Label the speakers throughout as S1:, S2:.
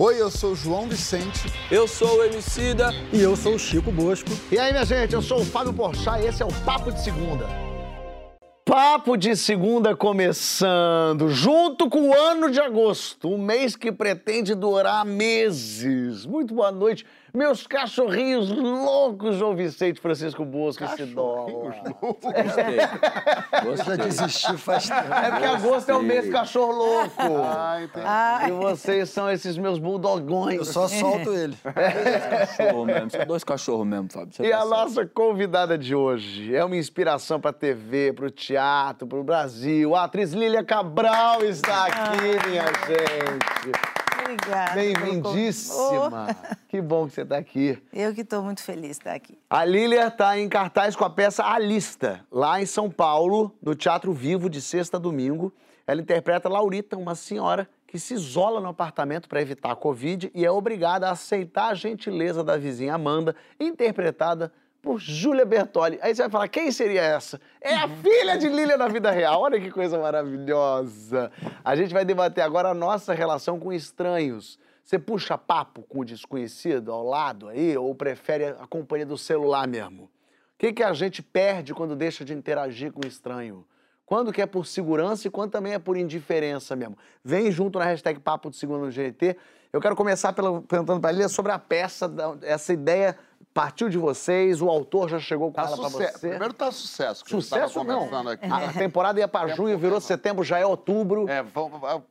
S1: Oi, eu sou o João Vicente.
S2: Eu sou o Emicida.
S3: E eu sou o Chico Bosco.
S4: E aí, minha gente, eu sou o Fábio Porchat e esse é o Papo de Segunda. Papo de Segunda começando, junto com o ano de agosto, um mês que pretende durar meses. Muito boa noite, meus cachorrinhos loucos, João Vicente, Francisco Bosco e Sidola.
S2: Gostei.
S3: Já
S2: Gostei.
S3: desistiu faz tempo.
S4: É porque agosto é o mês cachorro louco.
S1: Ah, entendi.
S4: E vocês são esses meus buldogões.
S3: Eu só solto ele.
S2: Cachorro mesmo. São dois cachorros mesmo, Fábio. Você
S4: E
S2: tá
S4: a
S2: certo.
S4: nossa convidada de hoje é uma inspiração para TV, para o teatro, para o Brasil. A atriz Lília Cabral está aqui, minha gente.
S5: Obrigada.
S4: Bem-vindíssima. Que bom que você está aqui.
S5: Oh, eu que estou muito feliz de estar aqui.
S4: A Lília está em cartaz com a peça A Lista, lá em São Paulo, no Teatro Vivo, de sexta a domingo. Ela interpreta Laurita, uma senhora que se isola no apartamento para evitar a Covid e é obrigada a aceitar a gentileza da vizinha Amanda, interpretada por Júlia Bertoli. Aí você vai falar, quem seria essa? É a filha de Lília na vida real. Olha que coisa maravilhosa. A gente vai debater agora a nossa relação com estranhos. Você puxa papo com o desconhecido ao lado aí ou prefere a companhia do celular mesmo? O que, que a gente perde quando deixa de interagir com o estranho? Quando que é por segurança e quando também é por indiferença mesmo? Vem junto na hashtag Papo de Segunda no GNT. Eu quero começar pela, perguntando para a Lília sobre a peça, essa ideia partiu de vocês, o autor já chegou com
S1: Tá
S4: ela para
S1: sucesso.
S4: você.
S1: Primeiro tá sucesso. que a gente
S4: Sucesso não.
S1: Aqui.
S4: A temporada ia para junho, virou setembro, já é outubro.
S1: É,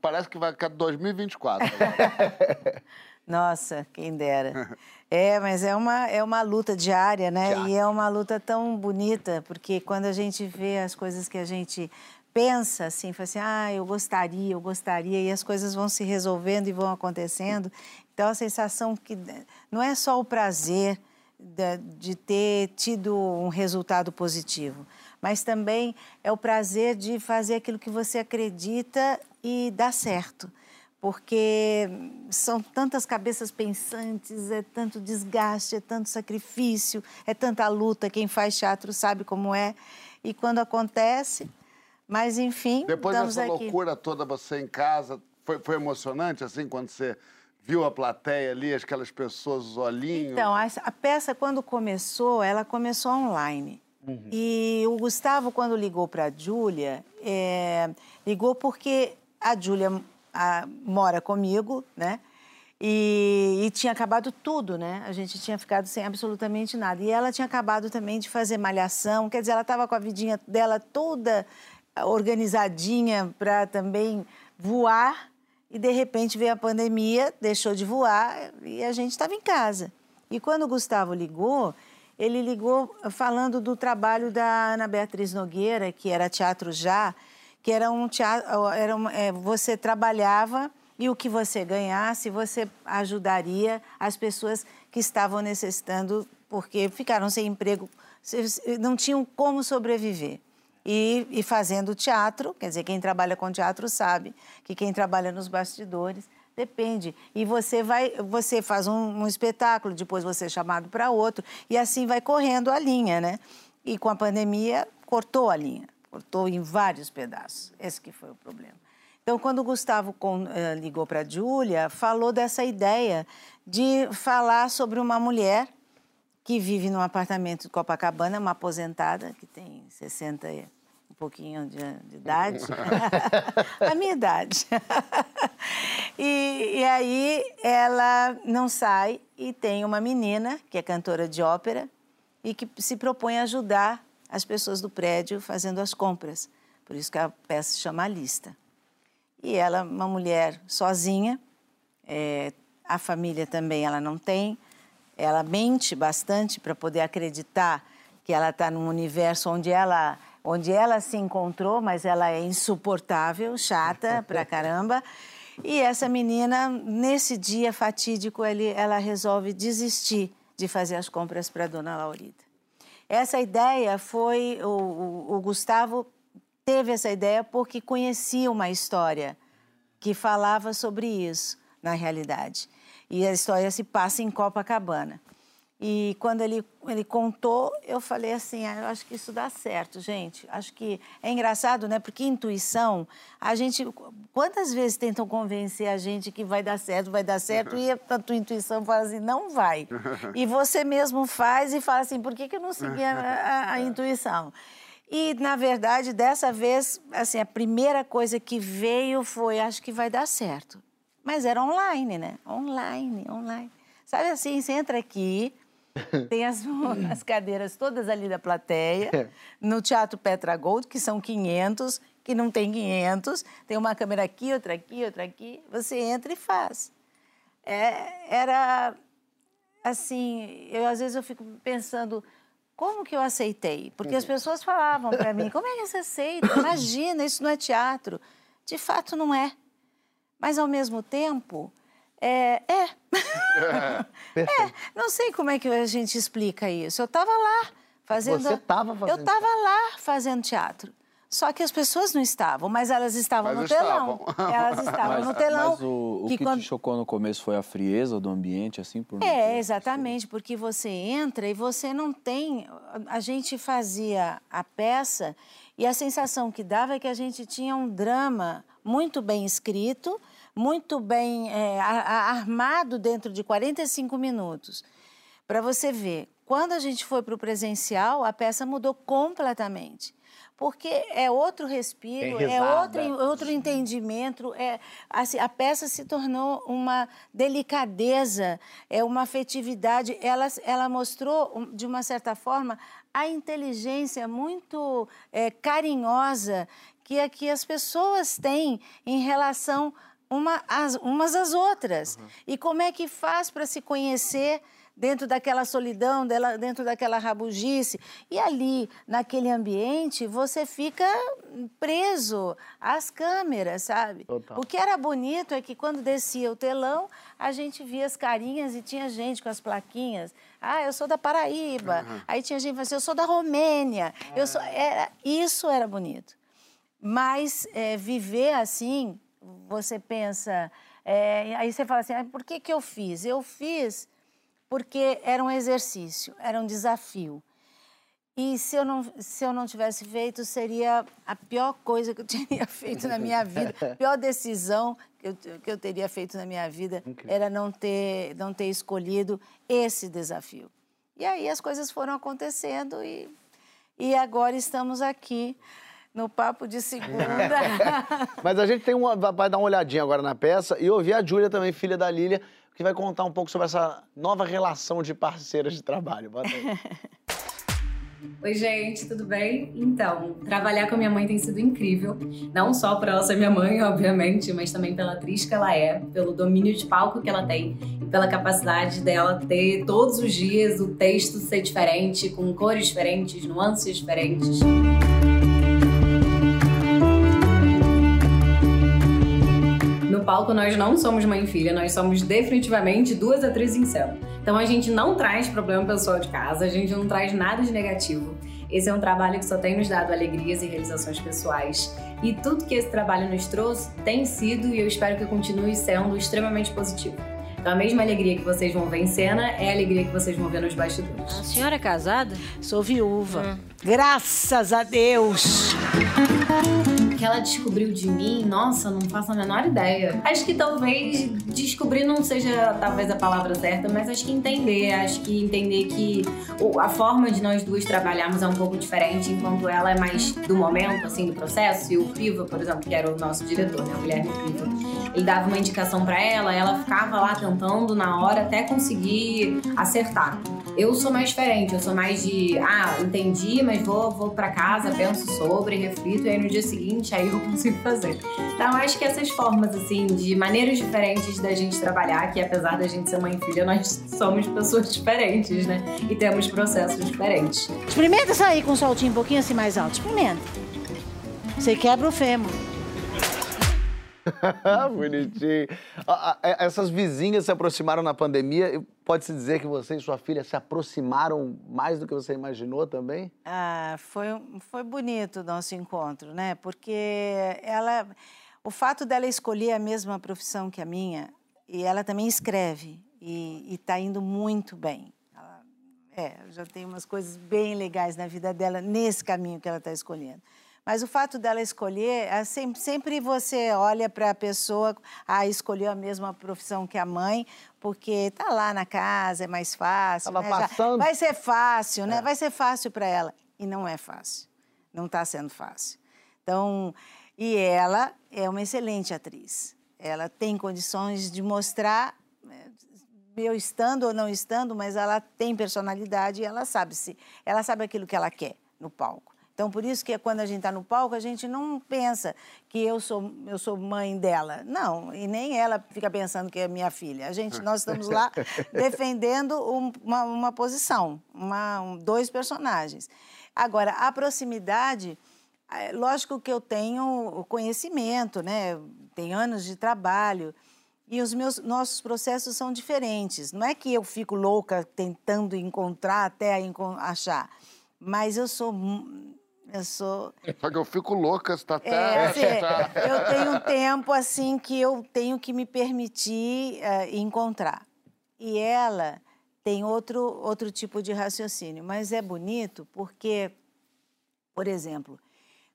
S1: parece que vai ficar 2024.
S5: Nossa, quem dera. É, mas é uma, é uma luta diária, né?
S1: Diária.
S5: E é uma luta tão bonita, porque quando a gente vê as coisas que a gente pensa, assim, fala assim, ah, eu gostaria, eu gostaria, e as coisas vão se resolvendo e vão acontecendo. Então, a sensação que não é só o prazer da- de ter tido um resultado positivo, mas também é o prazer de fazer aquilo que você acredita e dar certo porque são tantas cabeças pensantes, é tanto desgaste, é tanto sacrifício, é tanta luta. Quem faz teatro sabe como é. E quando acontece, mas enfim,
S1: Depois dessa
S5: aqui.
S1: loucura toda, você em casa, foi, foi emocionante, assim, quando você viu a plateia ali, aquelas pessoas, os olhinhos?
S5: Então, a, a peça, quando começou, ela começou online. E o Gustavo, quando ligou para a Júlia, é, ligou porque a Júlia mora comigo, né? E, e tinha acabado tudo, né? A gente tinha ficado sem absolutamente nada. E ela tinha acabado também de fazer malhação, quer dizer, ela estava com a vidinha dela toda organizadinha para também voar. E de repente veio a pandemia, deixou de voar e a gente estava em casa. E quando o Gustavo ligou, ele ligou falando do trabalho da Ana Beatriz Nogueira, que era Teatro Já, que era um teatro, era é, você trabalhava e o que você ganhasse, você ajudaria as pessoas que estavam necessitando, porque ficaram sem emprego, não tinham como sobreviver. E, e fazendo teatro, quer dizer, quem trabalha com teatro sabe que quem trabalha nos bastidores depende. E você vai, você faz um, um espetáculo, depois você é chamado para outro, e assim vai correndo a linha, né? E com a pandemia, cortou a linha, cortou em vários pedaços. Esse que foi o problema. Então, quando o Gustavo eh, ligou para a Júlia, falou dessa ideia de falar sobre uma mulher que vive num apartamento de Copacabana, uma aposentada, que tem 60 e um pouquinho de, de idade. a minha idade. e, e aí ela não sai e tem uma menina, que é cantora de ópera, e que se propõe a ajudar as pessoas do prédio fazendo as compras. Por isso que a peça se chama A Lista. E ela, uma mulher sozinha, é, a família também ela não tem, ela mente bastante para poder acreditar que ela está num universo onde ela, onde ela se encontrou, mas ela é insuportável, chata pra caramba. E essa menina, nesse dia fatídico, ela resolve desistir de fazer as compras para Dona Laurita. Essa ideia foi o, o, o Gustavo teve essa ideia porque conhecia uma história que falava sobre isso na realidade. E a história se passa em Copacabana. E quando ele, ele contou, eu falei assim: ah, eu acho que isso dá certo, gente. Acho que é engraçado, né? Porque intuição, a gente. Quantas vezes tentam convencer a gente que vai dar certo, vai dar certo, e a tua intuição fala assim: não vai. E você mesmo faz e fala assim: por que, que eu não segui a, a, a intuição? E, na verdade, dessa vez, assim, a primeira coisa que veio foi: acho que vai dar certo. Mas era online, né? Online, online. Sabe assim, você entra aqui, tem as, as cadeiras todas ali da plateia, no Teatro Petra Gold, que são 500, que não tem 500, tem uma câmera aqui, outra aqui, outra aqui, você entra e faz. É, era assim, eu às vezes eu fico pensando, como que eu aceitei? Porque as pessoas falavam para mim, como é que você aceita? Imagina, isso não é teatro. De fato não é. Mas ao mesmo tempo, é, é. é. Não sei como é que a gente explica isso. Eu estava lá fazendo.
S4: Você estava fazendo.
S5: Eu estava lá fazendo teatro. Só que as pessoas não estavam, mas elas estavam
S1: Mas
S5: no telão.
S1: estavam.
S5: Elas estavam no telão.
S2: Mas o, o que,
S5: quando-
S2: te chocou no começo foi a frieza do ambiente, assim, por
S5: É, exatamente, porque você entra e você não tem. A gente fazia a peça e a sensação que dava é que a gente tinha um drama muito bem escrito, muito bem é, armado dentro de 45 minutos. Para você ver, quando a gente foi para o presencial, a peça mudou completamente. Porque é outro respiro, é outro, outro entendimento. É, assim, a peça se tornou uma delicadeza, é uma afetividade. Ela, ela mostrou, de uma certa forma, a inteligência muito é, carinhosa que, que as pessoas têm em relação uma, às, umas às outras. E como é que faz para se conhecer dentro daquela solidão, dela- dentro daquela rabugice. E ali, naquele ambiente, você fica preso às câmeras, sabe?
S4: Total.
S5: O que era bonito é que quando descia o telão, a gente via as carinhas e tinha gente com as plaquinhas. Ah, eu sou da Paraíba. Aí tinha gente que assim, eu sou da Romênia. Eu sou... era... Isso era bonito. Mas é, viver assim, você pensa. é, aí você fala assim: ah, por que, que eu fiz? Eu fiz porque era um exercício, era um desafio. E se eu não, se eu não tivesse feito, seria a pior coisa que eu teria feito na minha vida, a pior decisão que eu, que eu teria feito na minha vida era não ter, não ter escolhido esse desafio. E aí as coisas foram acontecendo e, e agora estamos aqui no Papo de Segunda.
S4: Mas a gente tem uma, vai dar uma olhadinha agora na peça e ouvir a Júlia também, filha da Lília, que vai contar um pouco sobre essa nova relação de parceiras de trabalho. Bota aí.
S6: Oi, gente, tudo bem? Então, trabalhar com a minha mãe tem sido incrível. Não só por ela ser minha mãe, obviamente, mas também pela atriz que ela é, pelo domínio de palco que ela tem e pela capacidade dela ter todos os dias o texto ser diferente, com cores diferentes, nuances diferentes. Palco, nós não somos mãe e filha, nós somos definitivamente duas atrizes em cena. Então a gente não traz problema pessoal de casa, a gente não traz nada de negativo. Esse é um trabalho que só tem nos dado alegrias e realizações pessoais. E tudo que esse trabalho nos trouxe tem sido e eu espero que continue sendo extremamente positivo. Então a mesma alegria que vocês vão ver em cena é a alegria que vocês vão ver nos bastidores.
S7: A senhora é casada?
S5: Sou viúva. Graças a Deus!
S6: O que ela descobriu de mim, nossa, não faço a menor ideia. Acho que talvez descobrir não seja talvez a palavra certa, mas acho que entender, acho que entender que a forma de nós duas trabalharmos é um pouco diferente, enquanto ela é mais do momento, assim, do processo, e o Piva, por exemplo, que era o nosso diretor, né, o Guilherme Piva, ele dava uma indicação pra ela, ela ficava lá tentando na hora até conseguir acertar. Eu sou mais diferente, eu sou mais de, ah, entendi, mas vou, vou para casa, penso sobre, reflito, e aí no dia seguinte aí eu consigo fazer. Então acho que essas formas, assim, de maneiras diferentes da gente trabalhar, que apesar da gente ser mãe e filha, nós somos pessoas diferentes, né? E temos processos diferentes.
S5: Experimenta sair com um saltinho um pouquinho assim mais alto. Experimenta. Você quebra o fêmur.
S4: Bonitinho. É- Essas vizinhas se aproximaram na pandemia. Pode-se dizer que você e sua filha se aproximaram mais do que você imaginou também?
S5: Ah, foi, foi bonito o nosso encontro, né? Porque ela, o fato dela escolher a mesma profissão que a minha, e ela também escreve, e está indo muito bem. Ela É, já tem umas coisas bem legais na vida dela, nesse caminho que ela está escolhendo. Mas o fato dela escolher, é sempre, você olha para a pessoa, ah, escolheu a mesma profissão que a mãe, porque está lá na casa, é mais fácil.
S4: Tava
S5: né? Já-
S4: passando.
S5: vai ser fácil,
S4: É.
S5: né? Vai ser fácil para ela. E não é fácil. Não está sendo fácil. Então, e ela é uma excelente atriz. Ela tem condições de mostrar, eh, eu estando ou não estando, mas ela tem personalidade e ela sabe se, ela sabe aquilo que ela quer no palco. Então, por isso que quando a gente está no palco, a gente não pensa que eu sou, eu sou mãe dela. Não, e nem ela fica pensando que é minha filha. A gente, nós estamos lá defendendo um- uma, uma posição, uma- um- dois personagens. Agora, a proximidade, é, lógico que eu tenho conhecimento, né? Tenho anos de trabalho. E os meus nossos processos são diferentes. Não é que eu fico louca tentando encontrar até achar, mas eu sou eu sou
S1: Só que eu fico louca, tá até...
S5: é, assim,
S1: tá-
S5: eu tenho um tempo assim que eu tenho que me permitir eh, encontrar. E ela tem outro, outro tipo de raciocínio, mas é bonito porque, por exemplo,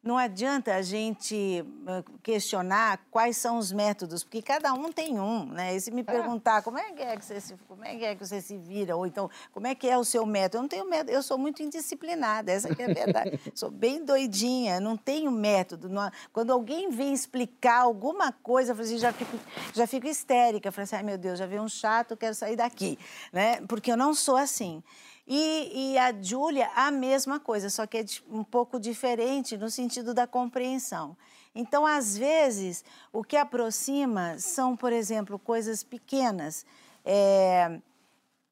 S5: não adianta a gente eh, questionar quais são os métodos, porque cada um tem um, né? E se me perguntar como é que é que você se, como é que é que você se vira, ou então como é que é o seu método, eu não tenho método, eu sou muito indisciplinada, essa é a verdade. sou bem doidinha, não tenho método. não- quando alguém vem explicar alguma coisa, eu assim, já fico, já fico histérica, eu falo assim, ai meu Deus, já veio um chato, quero sair daqui, né? Porque eu não sou assim. E, e a Júlia, a mesma coisa, só que é um pouco diferente no sentido da compreensão. Então, às vezes, o que aproxima são, por exemplo, coisas pequenas. É,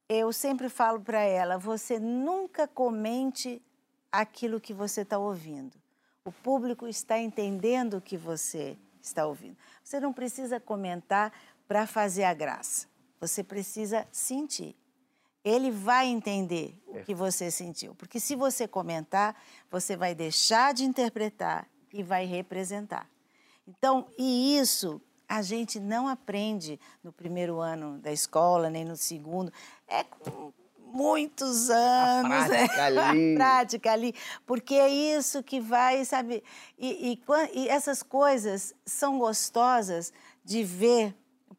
S5: eu sempre falo para ela: você nunca comente aquilo que você está ouvindo. O público está entendendo o que você está ouvindo. Você não precisa comentar para fazer a graça. Você precisa sentir ele vai entender o que você sentiu. Porque se você comentar, você vai deixar de interpretar e vai representar. Então, e isso a gente não aprende no primeiro ano da escola, nem no segundo. É com muitos anos.
S4: prática
S5: é,
S4: ali.
S5: A prática ali. Porque é isso que vai, sabe? E, e e essas coisas são gostosas de ver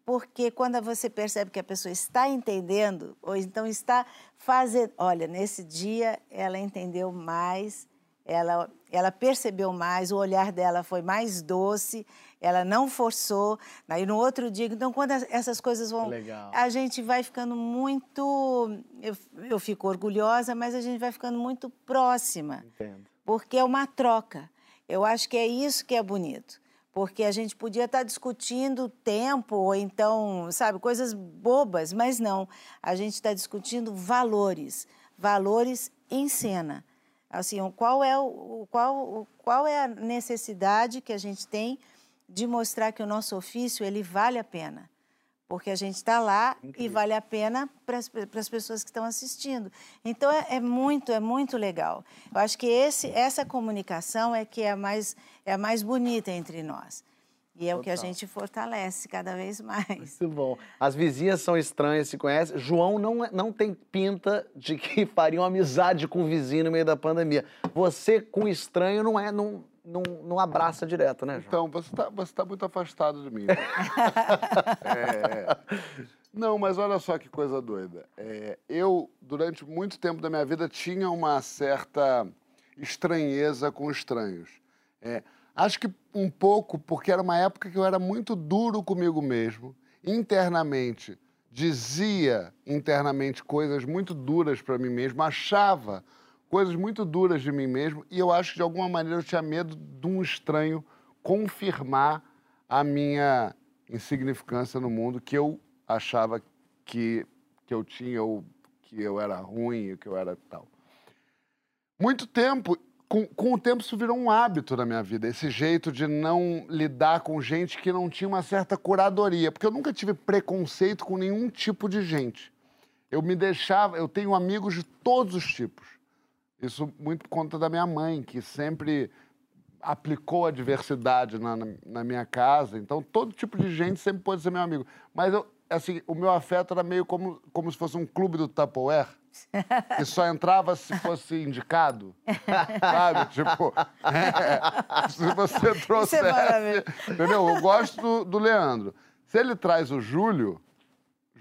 S5: porque quando você percebe que a pessoa está entendendo, ou então está fazendo. Olha, nesse dia ela entendeu mais, ela, ela percebeu mais, o olhar dela foi mais doce, ela não forçou. Aí no outro dia, então, quando as- essas coisas vão.
S4: Legal.
S5: A gente vai ficando muito. Eu, eu fico orgulhosa, mas a gente vai ficando muito próxima
S4: Entendo.
S5: porque é uma troca. Eu acho que é isso que é bonito. Porque a gente podia estar discutindo tempo, ou então, sabe, coisas bobas, mas não. A gente está discutindo valores, valores em cena. Assim, qual é, o, qual, qual é a necessidade que a gente tem de mostrar que o nosso ofício ele vale a pena porque a gente está lá e vale a pena para as pessoas que estão assistindo. Então é, é muito, é muito legal. Eu acho que esse, essa comunicação é que é a mais, é a mais bonita entre nós. E é o que a gente fortalece cada vez mais.
S4: Muito bom. As vizinhas são estranhas, se conhecem. João não, é- não tem pinta de que faria uma amizade com o vizinho no meio da pandemia. Você, com estranho, não é, não, não, não abraça direto, né, João?
S1: Então, você está você tá muito afastado de mim. É, Não, mas olha só que coisa doida. É, eu, durante muito tempo da minha vida, tinha uma certa estranheza com estranhos. É, acho que um pouco porque era uma época que eu era muito duro comigo mesmo, internamente. Dizia internamente coisas muito duras para mim mesmo, achava coisas muito duras de mim mesmo, e eu acho que de alguma maneira eu tinha medo de um estranho confirmar a minha insignificância no mundo, que eu achava que, que eu tinha, ou que eu era ruim, que eu era tal. Muito tempo, com, com o tempo isso virou um hábito na minha vida, esse jeito de não lidar com gente que não tinha uma certa curadoria, porque eu nunca tive preconceito com nenhum tipo de gente. Eu me deixava, eu tenho amigos de todos os tipos. Isso muito por conta da minha mãe, que sempre aplicou a diversidade na, na, na minha casa. Então, todo tipo de gente sempre pode ser meu amigo. Mas eu, assim, o meu afeto era meio como, como se fosse um clube do Tupperware. Que só entrava se fosse indicado. Sabe? Tipo, é, se você trouxesse.
S5: maravilhoso.
S1: entendeu? Eu gosto do, do Leandro. Se ele traz o Júlio,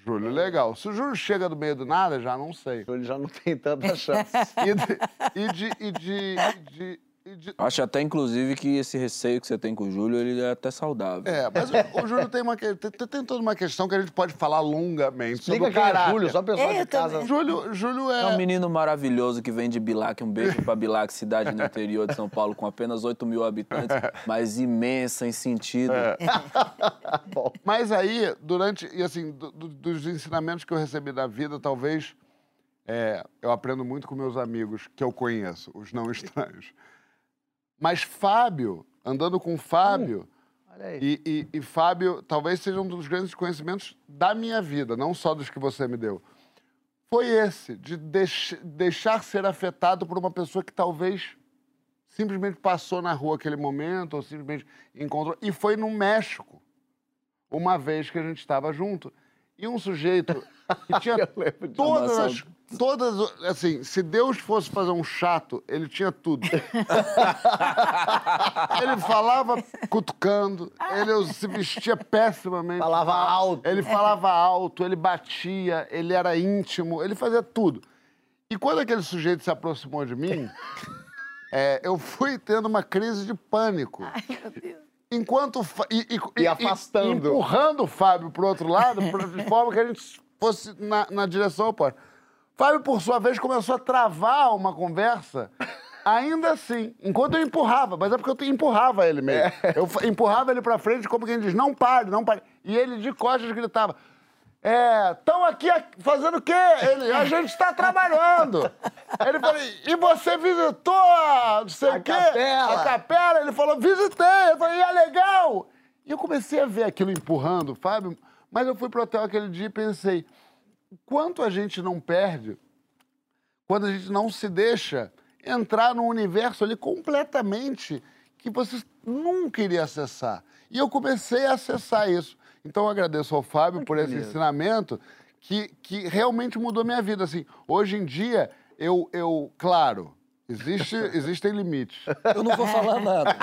S1: Júlio, legal. Se o Júlio chega do meio do nada, já não sei.
S4: Ele já não tem tanta chance.
S1: E de. E de, e de, e de- de-
S2: Acho até, inclusive, que esse receio que você tem com o Júlio, ele é até saudável.
S1: É, mas o, o Júlio tem, uma, tem, tem toda uma questão que a gente pode falar longamente sobre
S4: Liga
S1: o
S4: é
S1: caráter.
S4: Júlio, só pessoal
S5: É,
S4: de
S5: eu
S4: casa.
S5: também.
S1: Júlio, Júlio é...
S2: É um menino maravilhoso que vem de Bilac. Um beijo pra Bilac, cidade no interior de São Paulo, com apenas 8 mil habitantes, mas imensa em sentido.
S1: Mas aí, durante, e assim, do- do- dos ensinamentos que eu recebi da vida, talvez é, eu aprendo muito com meus amigos que eu conheço, os não estranhos. Mas Fábio, andando com Fábio,
S4: aí.
S1: e, e- e Fábio talvez seja um dos grandes conhecimentos da minha vida, não só dos que você me deu. Foi esse, de deix- deixar ser afetado por uma pessoa que talvez simplesmente passou na rua aquele momento, ou simplesmente encontrou. E foi no México, uma vez que a gente estava junto. E um sujeito que tinha todas as. Todas, assim, se Deus fosse fazer um chato, ele tinha tudo. ele falava cutucando, ele se vestia pessimamente.
S4: Falava alto.
S1: Ele falava alto, ele batia, ele era íntimo, ele fazia tudo. E quando aquele sujeito se aproximou de mim, é, eu fui tendo uma crise de pânico.
S5: Ai, meu Deus.
S1: Enquanto. o E, e-
S4: E afastando.
S1: empurrando o Fábio pro outro lado, de forma que a gente fosse na, na direção oposta. Fábio, por sua vez, começou a travar uma conversa. Ainda assim, enquanto eu empurrava, mas é porque eu empurrava ele mesmo. Eu fa- empurrava ele pra frente, como quem diz, não pare, não pare. E ele de costas gritava: É, estão aqui a- fazendo o quê? Ele, a gente está trabalhando. Ele falou, e você visitou a, não sei o quê?
S4: capela.
S1: A capela? Ele falou, visitei. Eu falei, e é legal. E eu comecei a ver aquilo empurrando o Fábio, mas eu fui pro hotel aquele dia e pensei, quanto a gente não perde quando a gente não se deixa entrar num universo ali completamente que você nunca iria acessar. E eu comecei a acessar isso. Então eu agradeço ao Fábio por esse ensinamento que, que realmente mudou minha vida. Assim, hoje em dia, eu, eu claro, existe, existem limites.
S3: Eu não vou falar nada.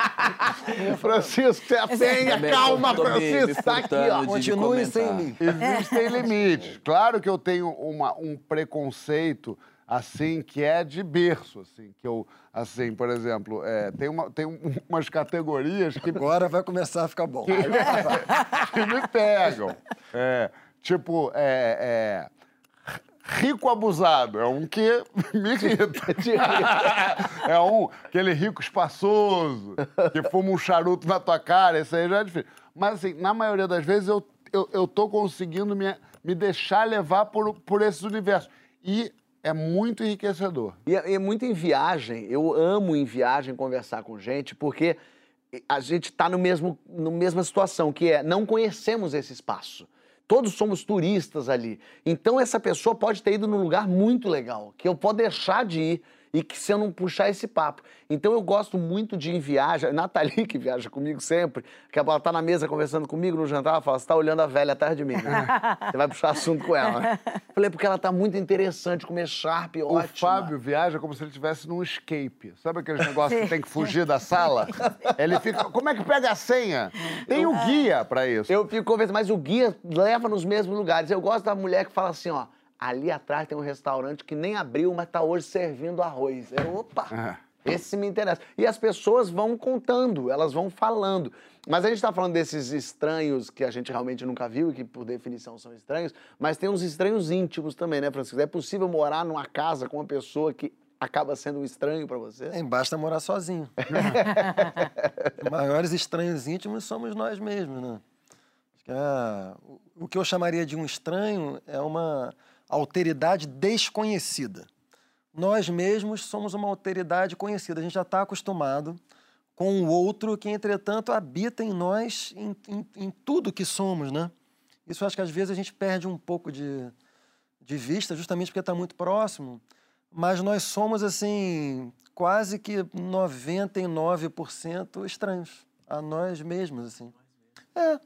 S1: Francisco, tenha calma,
S2: tô me- me
S1: Francisco, tá aqui, ó.
S3: Continue sem mim.
S1: Existem limites. Claro que eu tenho uma- um preconceito assim que é de berço, assim, que eu, assim, por exemplo, é, tem, uma, tem um- umas categorias que,
S3: Agora vai começar a ficar bom.
S1: que me pegam. É, tipo, é, é, rico abusado, é um que me irrita. é um, aquele rico espaçoso, que fuma um charuto na tua cara, isso aí já é difícil. Mas, assim, na maioria das vezes eu, eu, eu tô conseguindo me, me deixar levar por, por esses universos. E é muito enriquecedor.
S4: E é, é muito em viagem. Eu amo em viagem conversar com gente, porque a gente está no mesmo, na mesma situação, que é não conhecemos esse espaço. Todos somos turistas ali. Então essa pessoa pode ter ido num lugar muito legal, que eu posso deixar de ir e que se eu não puxar esse papo. Então eu gosto muito de ir em viagem. Nathalie, que viaja comigo sempre, que ela tá na mesa conversando comigo no jantar, ela fala: você tá olhando a velha atrás de mim, né? Você vai puxar assunto com ela. né? Falei, porque ela tá muito interessante, comer sharp,
S1: O
S4: ótima.
S1: Fábio viaja como se ele estivesse num escape. Sabe aqueles negócios que tem que fugir da sala? Ele fica. Como é que pega a senha? Tem o guia pra isso.
S4: Eu fico conversando, mas o guia leva nos mesmos lugares. Eu gosto da mulher que fala assim, ó, ali atrás tem um restaurante que nem abriu, mas tá hoje servindo arroz. Eu, opa,
S1: É.
S4: esse me interessa. E as pessoas vão contando, elas vão falando. Mas a gente tá falando desses estranhos que a gente realmente nunca viu e que por definição são estranhos, mas tem uns estranhos íntimos também, né, Francisco? É possível morar numa casa com uma pessoa que acaba sendo um estranho pra você?
S3: É, basta morar sozinho. Os maiores estranhos íntimos somos nós mesmos, né? Acho que o- o que eu chamaria de um estranho é uma alteridade desconhecida. Nós mesmos somos uma alteridade conhecida. A gente já está acostumado com o outro que, entretanto, habita em nós, em, em- em tudo que somos, né? Isso acho que às vezes a gente perde um pouco de, de vista, justamente porque está muito próximo. Mas nós somos, assim, quase que 99% estranhos a nós mesmos, assim. É.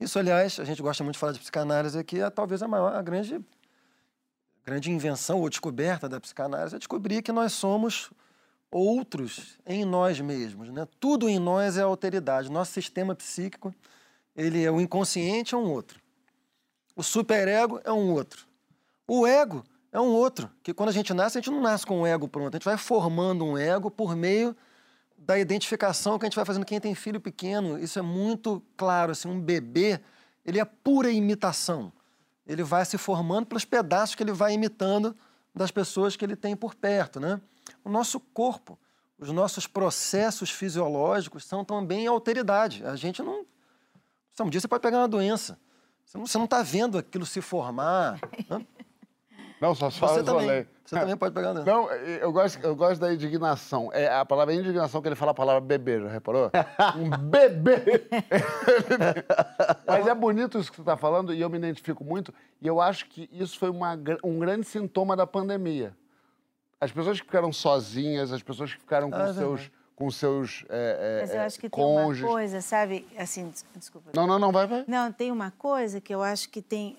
S3: Isso, aliás, a gente gosta muito de falar de psicanálise aqui, é talvez a maior, a grande, grande invenção ou descoberta da psicanálise é descobrir que nós somos outros em nós mesmos, né? Tudo em nós é alteridade. Nosso sistema psíquico, ele é o inconsciente é um outro. O superego é um outro. O ego é um outro, que quando a gente nasce, a gente não nasce com um ego pronto, a gente vai formando um ego por meio da identificação que a gente vai fazendo quem tem filho pequeno. Isso é muito claro, assim, um bebê, ele é pura imitação. Ele vai se formando pelos pedaços que ele vai imitando das pessoas que ele tem por perto, né? O nosso corpo, os nossos processos fisiológicos são também alteridade. A gente não... Um dia você pode pegar uma doença. Você não está vendo aquilo se formar. Né?
S1: Não, só só
S3: Você também. Você também pode pegar doença.
S1: Não, eu gosto, eu gosto da indignação. É a palavra indignação que ele fala a palavra bebê, já reparou? Um bebê! Mas é bonito isso que você está falando e eu me identifico muito. E eu acho que isso foi uma um grande sintoma da pandemia. As pessoas que ficaram sozinhas, as pessoas que ficaram com
S3: Ah, é
S1: seus. Com seus é, é,
S5: Mas eu
S1: é,
S5: acho que tem uma
S1: cônjuges.
S5: coisa, sabe? Assim, des- desculpa.
S1: Não, não, não, vai, vai.
S5: Não, tem uma coisa que eu acho que tem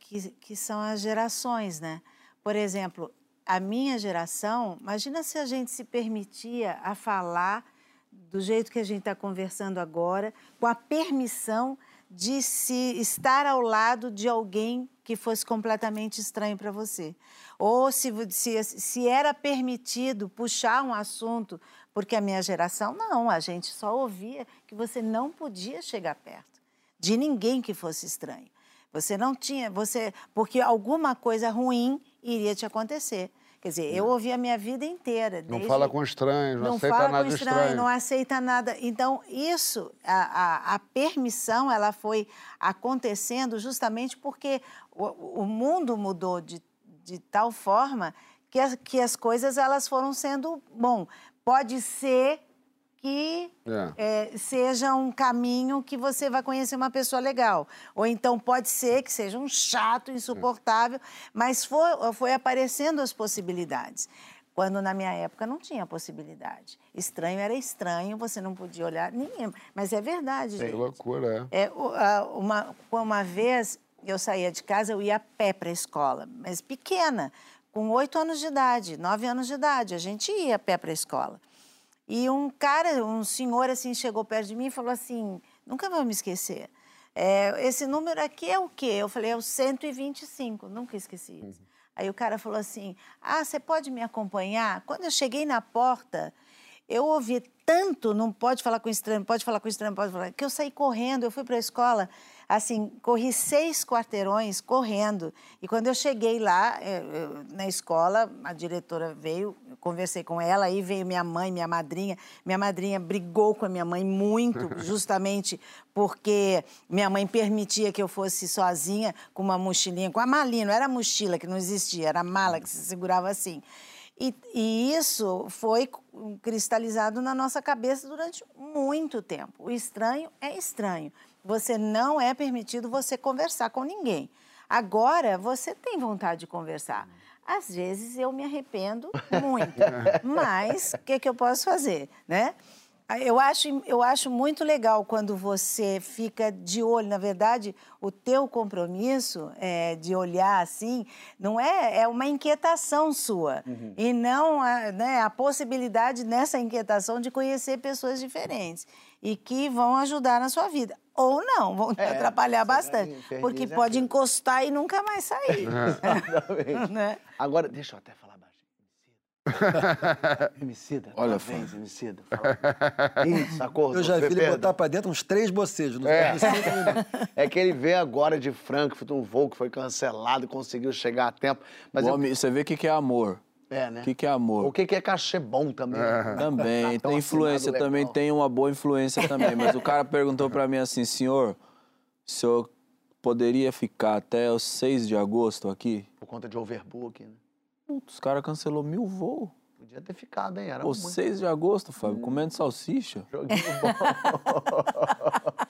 S5: que, que são as gerações, né? Por exemplo, a minha geração, imagina se a gente se permitia a falar do jeito que a gente está conversando agora, com a permissão de se estar ao lado de alguém que fosse completamente estranho para você. Ou se, se, se era permitido puxar um assunto, porque a minha geração, não, a gente só ouvia que você não podia chegar perto de ninguém que fosse estranho. Você não tinha, você, porque alguma coisa ruim iria te acontecer. Quer dizer, eu ouvi a minha vida inteira.
S1: Não
S5: desde-
S1: fala com estranhos, não,
S5: não
S1: aceita
S5: fala
S1: nada
S5: com estranho,
S1: estranho.
S5: não aceita nada. Então, isso, a, a, a permissão, ela foi acontecendo justamente porque o, o mundo mudou de, de tal forma que as, que as coisas elas foram sendo, bom, pode ser que
S1: É.
S5: é, seja um caminho que você vai conhecer uma pessoa legal. Ou então pode ser que seja um chato, insuportável, mas foi, foi aparecendo as possibilidades. Quando na minha época não tinha possibilidade. Estranho era estranho, você não podia olhar ninguém. Mas é verdade,
S1: Que
S5: gente.
S1: loucura, é.
S5: É, uma, uma vez eu saía de casa, eu ia a pé para a escola, mas pequena, com oito anos de idade, nove anos de idade, a gente ia a pé para a escola. E um cara, um senhor assim, chegou perto de mim e falou assim, nunca vou me esquecer, "É, esse número aqui é o quê? Eu falei, é o 125, nunca esqueci isso. Aí o cara falou assim, ah, você pode me acompanhar? Quando eu cheguei na porta, eu ouvi tanto, não pode falar com estranho, pode falar com estranho, pode falar, que eu saí correndo, eu fui para a escola, assim, corri seis quarteirões correndo. E quando eu cheguei lá, eu- na escola, a diretora veio, conversei com ela, aí veio minha mãe, minha madrinha. Minha madrinha brigou com a minha mãe muito, justamente porque minha mãe permitia que eu fosse sozinha com uma mochilinha, com a malinha, não era mochila que não existia, era mala que se segurava assim. E, e isso foi cristalizado na nossa cabeça durante muito tempo. O estranho é estranho. Você não é permitido você conversar com ninguém. Agora você tem vontade de conversar. Às vezes eu me arrependo muito, mas o que, que eu posso fazer, né? Eu acho, eu acho muito legal quando você fica de olho. Na verdade, o teu compromisso é, de olhar assim não é, é uma inquietação sua. E não a, né, a possibilidade nessa inquietação de conhecer pessoas diferentes e que vão ajudar na sua vida. Ou não, vão te
S4: É,
S5: atrapalhar bastante. Porque
S4: infernizar
S5: pode
S4: tudo.
S5: encostar e nunca mais sair.
S4: Exatamente.
S5: né?
S4: Agora, deixa eu até falar baixinho. Emicida.
S2: Olha,
S4: Olha,
S2: Fã.
S4: vez, Emicida. Fala. Isso, acordou.
S3: Eu já vi ele botar pra dentro uns três bocejos.
S4: É. É que ele veio agora de Frankfurt, um voo que foi cancelado, conseguiu chegar a tempo. Mas
S2: O
S4: eu-
S2: homem- você vê o que que é amor.
S4: É, né?
S2: O que que é amor.
S4: O que, que é cachê bom também? né?
S2: Também,
S4: Cartão
S2: tem influência, também
S4: legal.
S2: tem uma boa influência também. Mas o cara perguntou pra mim assim, senhor, o senhor poderia ficar até os 6 de agosto aqui?
S4: Por conta de overbook, né?
S2: Putz, os caras cancelou mil voos.
S4: Podia ter ficado, hein? Era
S2: Pô,
S4: um
S2: 6 de agosto, Fábio, comendo salsicha.
S4: joguinho bom.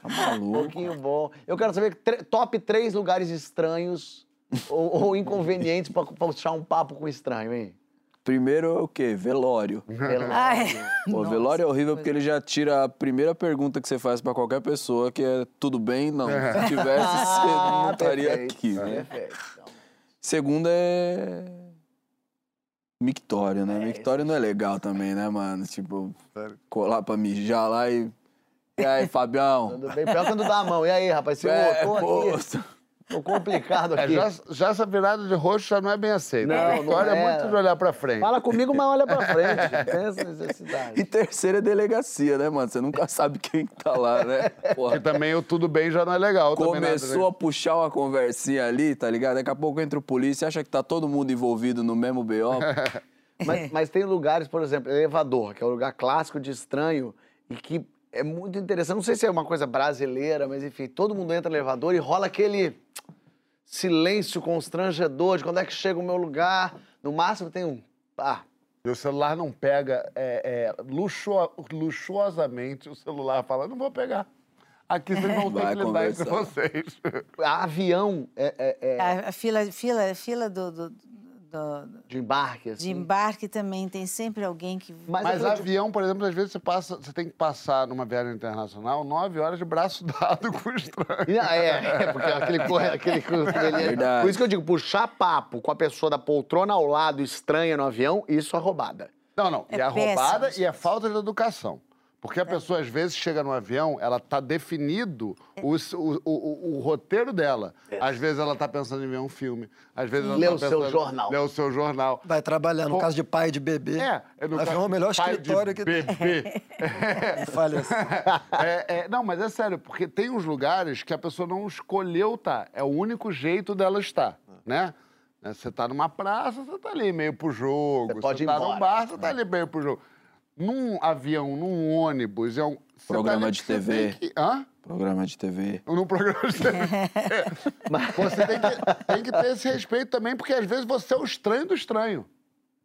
S2: Tá maluco.
S4: Joguinho bom. Eu quero saber top três lugares estranhos ou, ou inconvenientes pra pra puxar um papo com estranho, hein?
S2: Primeiro é o quê? Velório.
S5: Ai,
S2: Pô, velório é horrível porque ele já tira a primeira pergunta que você faz pra qualquer pessoa, que é tudo bem? Não. Se tivesse, você não estaria
S4: perfeito,
S2: aqui, né?
S4: Perfeito. Então,
S2: Segunda é. Mictório, né? Mictório não é legal também, né, mano? Tipo, colar pra mijar lá e. E aí, Fabião?
S4: Tudo bem? Pior quando dá a mão. E aí, rapaz? Você
S2: É,
S4: voltou aqui. Tô complicado
S1: É,
S4: aqui.
S1: já, já essa virada de rosto já não é bem aceita.
S4: Não,
S1: a
S4: não
S1: Vitória é.
S4: é.
S1: muito de olhar pra frente.
S4: Fala comigo, mas olha pra frente. Pensa na necessidade.
S2: E terceira é delegacia, né, mano? Você nunca sabe quem tá lá, né? Porra.
S1: Que também o tudo bem já não é legal. nada,
S2: Começou
S1: né?
S2: a puxar uma conversinha ali, tá ligado? Daqui a pouco entra o polícia, acha que tá todo mundo envolvido no mesmo BO.
S4: Mas, mas tem lugares, por exemplo, elevador, que é um lugar clássico de estranho e que é muito interessante. Não sei se é uma coisa brasileira, mas enfim, todo mundo entra no elevador e rola aquele silêncio constrangedor de quando é que chega o meu lugar. No máximo tem um. Ah,
S1: E o celular não pega é, é, luxo- luxuosamente, o celular fala, não vou pegar. Aqui vocês vão ter que lidar entre
S2: conversar.
S1: vocês.
S4: avião é, é- é
S5: a, a fila, fila, fila do, do- do-
S4: de embarque, assim.
S5: de embarque também tem sempre alguém que.
S4: Mas,
S1: Mas avião, por exemplo, às vezes você passa, você tem que passar numa viagem internacional nove horas de braço dado com o estranho.
S4: Não, É, é, porque aquele, corre- aquele, aquele
S2: Verdade.
S4: Por isso que eu digo, puxar papo com a pessoa da poltrona ao lado estranha no avião, isso é roubada.
S1: Não, não.
S5: É
S1: e
S5: péssimo,
S1: roubada e a
S5: gente.
S1: falta de educação. Porque a pessoa, às vezes, chega no avião, ela tá definido o, o, o, o roteiro dela. Às vezes ela tá pensando em ver um filme. Às vezes ela
S4: Lê
S1: tá
S4: o seu
S1: pensando-
S4: jornal.
S1: Lê o seu jornal.
S3: Vai trabalhar, no
S1: Com-
S3: caso de pai e de bebê.
S1: É, é no
S3: avião
S1: caso
S3: é o melhor
S1: pai de
S3: escritório que tem.
S1: bebê.
S3: Não fale assim.
S1: É, é, não, mas é sério, porque tem uns lugares que a pessoa não escolheu estar. É o único jeito dela estar, né? Você tá numa praça, você tá ali meio pro jogo.
S4: Você pode ir
S1: tá
S4: embora.
S1: num bar, você tá ali meio pro jogo. Num avião, num ônibus, é um... tá
S2: Programa
S1: ali
S2: de TV.
S1: que- Hã?
S2: Programa de TV.
S1: Num programa de TV. Você tem que, tem que ter esse respeito também, porque às vezes você é o estranho do estranho,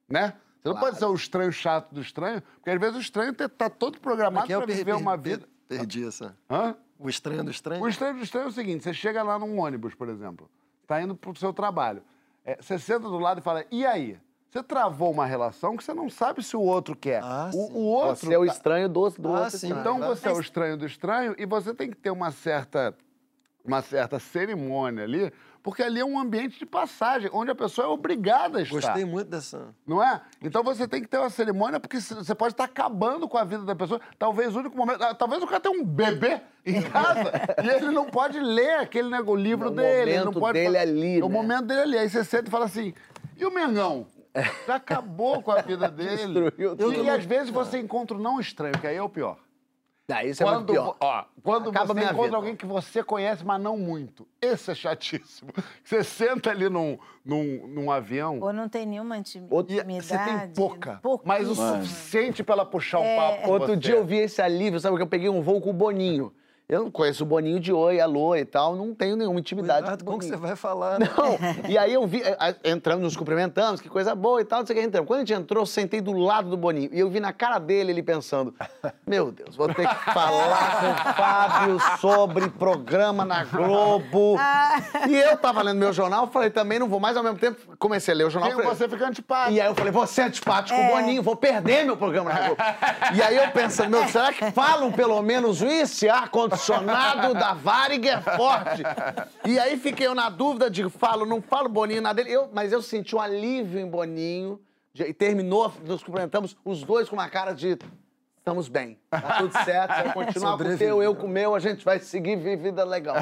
S1: né? Você não pode ser o estranho chato do estranho, porque às vezes o estranho te- tá todo programado
S3: per-
S1: viver
S3: per-
S1: uma
S3: per-
S1: vida...
S3: Perdi essa.
S1: Hã?
S3: O estranho do estranho.
S1: O estranho do estranho é o seguinte: você chega lá num ônibus, por exemplo, está indo para o seu trabalho. É, você senta do lado e fala, e aí? Você travou uma relação que você não sabe se o outro quer.
S3: Ah,
S1: o,
S3: sim.
S1: o outro.
S4: Você é o
S1: tá-
S4: estranho do, do
S3: Ah,
S4: outro
S3: sim.
S4: estranho.
S1: Então você é o estranho do estranho e você tem que ter uma certa, uma certa cerimônia ali, porque ali é um ambiente de passagem, onde a pessoa é obrigada a estar.
S3: Gostei muito dessa.
S1: Não é? Então você tem que ter uma cerimônia, porque você pode estar acabando com a vida da pessoa. Talvez o único momento. ah, Talvez o cara tenha um bebê em casa e ele não pode ler aquele nego- o livro
S4: O
S1: dele. ele não
S4: momento
S1: pode
S4: dele
S1: fa-
S4: ali,
S1: É o
S4: né?
S1: momento dele ali. Aí você senta e fala assim: e o Mengão? Já acabou com a vida dele.
S4: Destruiu tudo.
S1: E, às vezes você encontra um não estranho, que aí é o pior.
S4: Ah, isso é muito
S1: Quando,
S4: pior.
S1: ó, quando
S4: Acaba
S1: você encontra
S4: vida.
S1: alguém que você conhece, mas não muito. Esse é chatíssimo. Você senta ali num, num, num avião.
S5: Ou não tem nenhuma intimi-
S1: E
S5: intimidade.
S1: você tem pouca, mas o suficiente pra ela puxar um
S5: É.
S1: papo com
S4: Outro
S1: você.
S4: dia eu vi esse alívio, sabe? Que eu peguei um voo com o Boninho. Eu não conheço o Boninho de oi, alô e tal, não tenho nenhuma intimidade
S3: Cuidado
S4: com o
S3: com o que você vai falar. né?
S4: Não, e aí eu vi, entramos, nos cumprimentamos, que coisa boa e tal, não sei o que, entramos. Quando a gente entrou, eu sentei do lado do Boninho e eu vi na cara dele ele pensando: Meu Deus, vou ter que falar com o Fábio sobre programa na Globo. E eu tava lendo meu jornal, falei também não vou mais, ao mesmo tempo comecei a ler o jornal. Falei,
S1: você fica antipático.
S4: e aí eu falei, você é antipático, Boninho, vou perder meu programa na Globo. e aí eu pensando, meu, será que falam pelo menos isso? Esse ar-condicionado da Varig é forte. E aí fiquei eu na dúvida de falo, não falo Boninho, nada dele. Eu, mas eu senti um alívio em Boninho. de- E terminou, nos cumprimentamos, os dois com uma cara de... Estamos bem, tá tudo certo, você vai continuar com o teu, eu com o meu, a gente vai seguir vi- vida legal.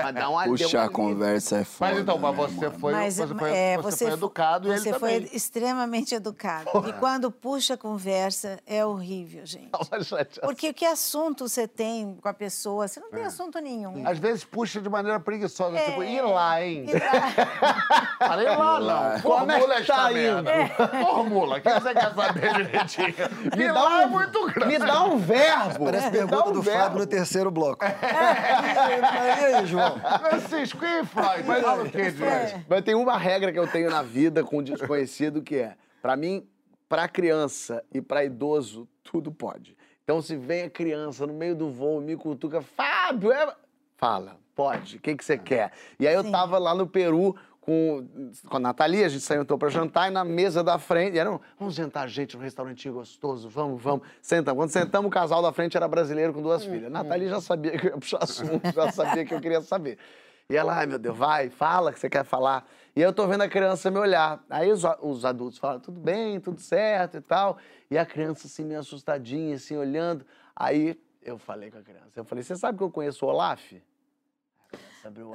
S4: Mas dá um ali- deu um
S2: Puxar a conversa é foda.
S1: Mas então, mas
S2: né,
S1: você foi,
S5: Mas,
S1: você foi,
S5: é,
S1: você foi
S5: fo-
S1: educado e
S5: você
S1: ele
S5: foi
S1: também.
S5: extremamente educado. E quando puxa a conversa, é horrível, gente. Porque que assunto você tem com a pessoa? Você não
S1: É.
S5: tem assunto nenhum.
S1: Às vezes puxa de maneira preguiçosa,
S5: É.
S1: tipo, e lá, hein?
S5: E lá-
S1: Falei lá, não.
S4: Como é que
S1: Formula
S4: tá
S1: esta merda. Formula, o que você quer saber direitinho?
S4: Me
S1: E
S4: dá
S1: lá é
S4: um-
S1: muito
S4: Me dá um verbo.
S3: Parece pergunta
S4: um
S3: do
S4: verbo.
S3: Fábio no terceiro bloco. aí, mas e aí, João?
S1: Francisco, e Freud? Mas fala o quê, Dias?
S4: Mas tem uma regra que eu tenho na vida com o desconhecido que é, pra mim, pra criança e pra idoso, tudo pode. Então, se vem a criança no meio do voo me cutuca, Fábio, é... Fala, pode, o que, que você quer? E aí eu
S5: Sim.
S4: tava lá no Peru com, com a Nathalie, a gente sentou para jantar e na mesa da frente, era vamos jantar, gente, num restaurantinho gostoso, vamos, vamos. Sentamos. Quando sentamos, o casal da frente era brasileiro com duas filhas. Nathalie já sabia que eu ia puxar assunto, já sabia que eu queria saber. E ela, ai meu Deus, vai, fala que você quer falar. E eu tô vendo a criança me olhar. Aí os, os adultos falam, tudo bem, tudo certo e tal. E a criança assim, meio assustadinha, assim, olhando. Aí eu falei com a criança, eu falei, você sabe que eu conheço o Olaf?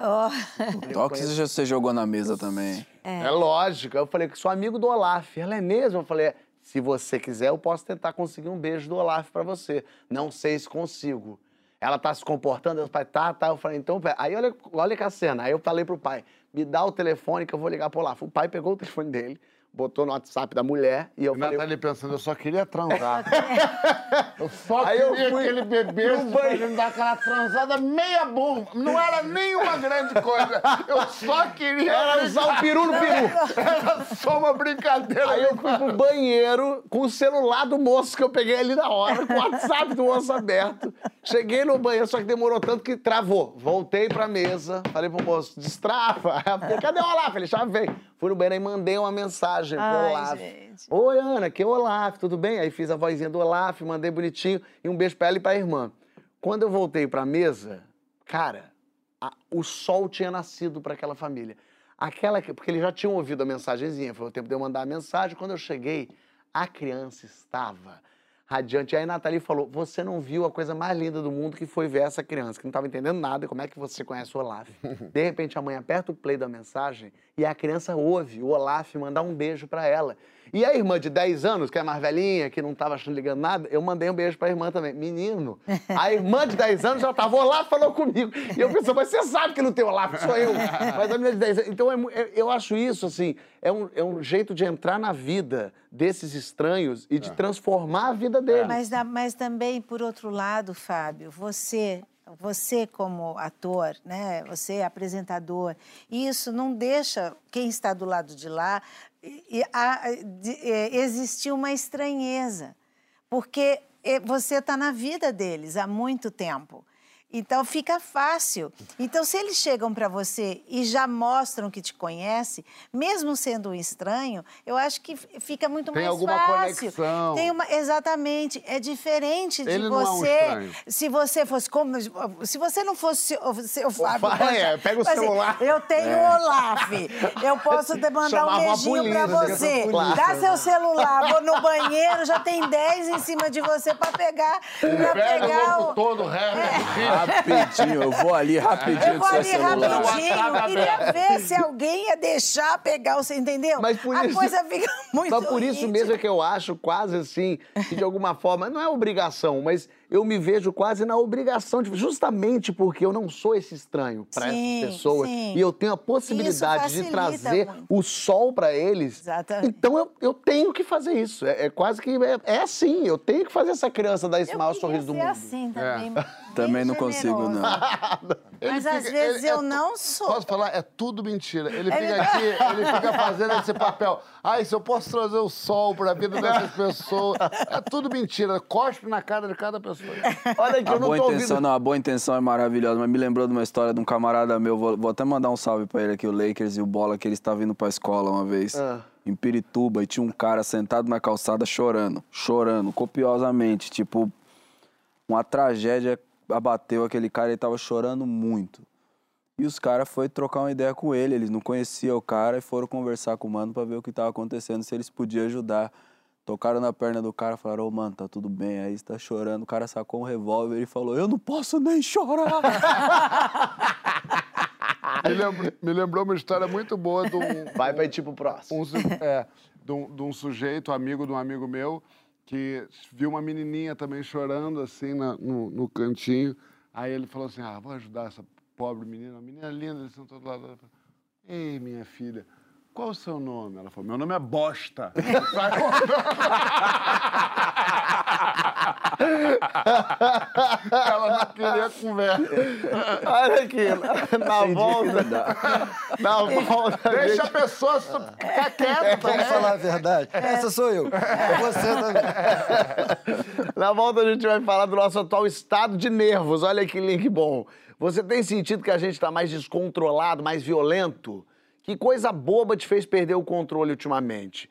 S5: Oh.
S2: Toque você você jogou na mesa também.
S4: É. lógico. Eu falei que sou amigo do Olaf. Ela é mesmo? Eu falei, "É, se você quiser, eu posso tentar conseguir um beijo do Olaf pra você. Não sei se consigo. Ela tá se comportando, o pai tá, tá. Eu falei, então, aí olha, olha que a cena. Aí eu falei pro pai, me dá o telefone que eu vou ligar pro Olaf. O pai pegou o telefone dele, botou no WhatsApp da mulher e eu
S1: O
S4: falei,
S1: Nathalie pensando, eu só queria transar. eu só
S4: Aí eu
S1: queria
S4: fui
S1: que ele bebesse
S4: no
S1: pra
S4: banheiro.
S1: gente dar aquela transada meia bomba. Não era nenhuma grande coisa. Eu só queria...
S4: era usar o peru no peru.
S1: Era só uma brincadeira.
S4: Aí eu fui pro banheiro com o celular do moço que eu peguei ali na hora, com o WhatsApp do moço aberto. Cheguei no banheiro, só que demorou tanto que travou. Voltei pra mesa, falei pro moço, destrava. Eu Cadê o Olaf? Ele já veio. Fui no banheiro e mandei uma mensagem pro
S5: Ai,
S4: Olaf.
S5: gente.
S4: Oi, Ana, aqui é o Olaf, tudo bem? Aí fiz a vozinha do Olaf, mandei bonitinho e um beijo pra ela e pra irmã. Quando eu voltei pra mesa, cara, a- o sol tinha nascido para aquela família. Aquela que, porque eles já tinham ouvido a mensagenzinha, foi o tempo de eu mandar a mensagem. Quando eu cheguei, a criança estava radiante. E aí a Nathalie falou: Você não viu a coisa mais linda do mundo que foi ver essa criança, que não estava entendendo nada. Como é que você conhece o Olaf? De repente, a mãe aperta o play da mensagem e a criança ouve o Olaf mandar um beijo para ela. E a irmã de 10 anos, que é mais velhinha, que não estava ligando nada, eu mandei um beijo para a irmã também. Menino, a irmã de 10 anos já estava, o Olaf falou comigo. E eu pensei, mas você sabe que não tem Olaf, sou eu. Mas a minha de 10 anos. Então, é é- eu acho isso, assim, é um, é um jeito de entrar na vida desses estranhos e de transformar a vida deles.
S5: Mas, mas também, por outro lado, Fábio, você, você como ator, né, você é apresentador, isso não deixa quem está do lado de lá e- a- de- é, uma estranheza, porque é, você está na vida deles há muito tempo. Então fica fácil. Então, se eles chegam para você e já mostram que te conhece, mesmo sendo um estranho, eu acho que fica muito
S1: Tem
S5: mais
S1: alguma
S5: fácil.
S1: conexão.
S5: Tem uma, exatamente, é diferente de
S1: Ele não é um
S5: você. se você fosse como, se você não fosse o seu Fábio, poxa,
S4: é, pega o
S5: assim,
S4: celular.
S5: Eu tenho o Olaf. Eu posso te mandar
S4: Chamava
S5: um beijinho pra
S4: polícia,
S5: você. Dá seu celular, vou no banheiro, já tem 10 em cima de você pra pegar,
S1: Pega
S5: pegar
S1: o
S5: o
S1: locutor do rap.
S2: Rapidinho, eu vou ali rapidinho
S5: eu vou ali
S2: celular.
S5: rapidinho, queria ver se alguém ia deixar pegar você, entendeu?
S4: Mas por
S5: a
S4: isso-
S5: coisa fica muito
S4: Mas por isso
S5: íntima.
S4: mesmo é que eu acho quase assim, que de alguma forma, não é obrigação, mas eu me vejo quase na obrigação, de, justamente porque eu não sou esse estranho para essas pessoas.
S5: sim.
S4: E eu tenho a possibilidade de trazer
S5: muito.
S4: o sol para eles.
S5: Exatamente.
S4: Então eu, eu tenho que fazer isso. É, é quase que. É, é assim, eu tenho que fazer essa criança dar esse
S5: Eu
S4: maior sorriso do mundo.
S5: assim também. bem
S2: Também não consigo,
S5: generosa.
S2: não.
S1: Ele
S5: Mas às vezes
S1: ele-
S5: eu
S1: tu-
S5: não sou.
S1: Posso falar? É tudo mentira. Ele fica aqui, ele fica fazendo esse papel. Ai, se eu posso trazer o sol pra vida dessas pessoas. É tudo mentira. Cospe na cara de cada pessoa.
S4: Olha aqui,
S2: A
S4: eu não
S2: boa
S4: tô
S2: intenção,
S4: ouvindo.
S2: não, a boa intenção é maravilhosa, mas me lembrou de uma história de um camarada meu, vou, vou até mandar um salve pra ele aqui, o Lakers e o Bola, que ele estava indo pra escola uma vez,
S4: Ah.
S2: em Pirituba, e tinha um cara sentado na calçada chorando, chorando, copiosamente, tipo, uma tragédia abateu aquele cara, ele tava chorando muito. E os caras foram trocar uma ideia com ele, eles não conheciam o cara e foram conversar com o mano pra ver o que tava acontecendo, se eles podiam ajudar. Tocaram na perna do cara, falaram, ô mano, tá tudo bem, aí você tá chorando. O cara sacou um revólver e falou, eu não posso nem chorar.
S1: Me lembrou, me lembrou uma história muito boa de um,
S4: Vai pra tipo próximo.
S1: um, é, de, um, de um sujeito, amigo de um amigo meu, que viu uma menininha também chorando assim na- no, no cantinho. Aí ele falou assim: Ah, vou ajudar essa pobre menina. Uma menina linda, ele sentou do lado Ei, minha filha, qual o seu nome? Ela falou: Meu nome é Bosta. Ela não queria conversa.
S4: Olha aqui, na volta. Na volta.
S1: Deixa a pessoa ficar quieta
S3: Vamos
S1: também.
S3: falar a verdade. Essa sou eu. É você também.
S4: Na volta a gente vai falar do nosso atual estado de nervos. Olha que link bom. Você tem sentido que a gente está mais descontrolado, mais violento? Que coisa boba te fez perder o controle ultimamente?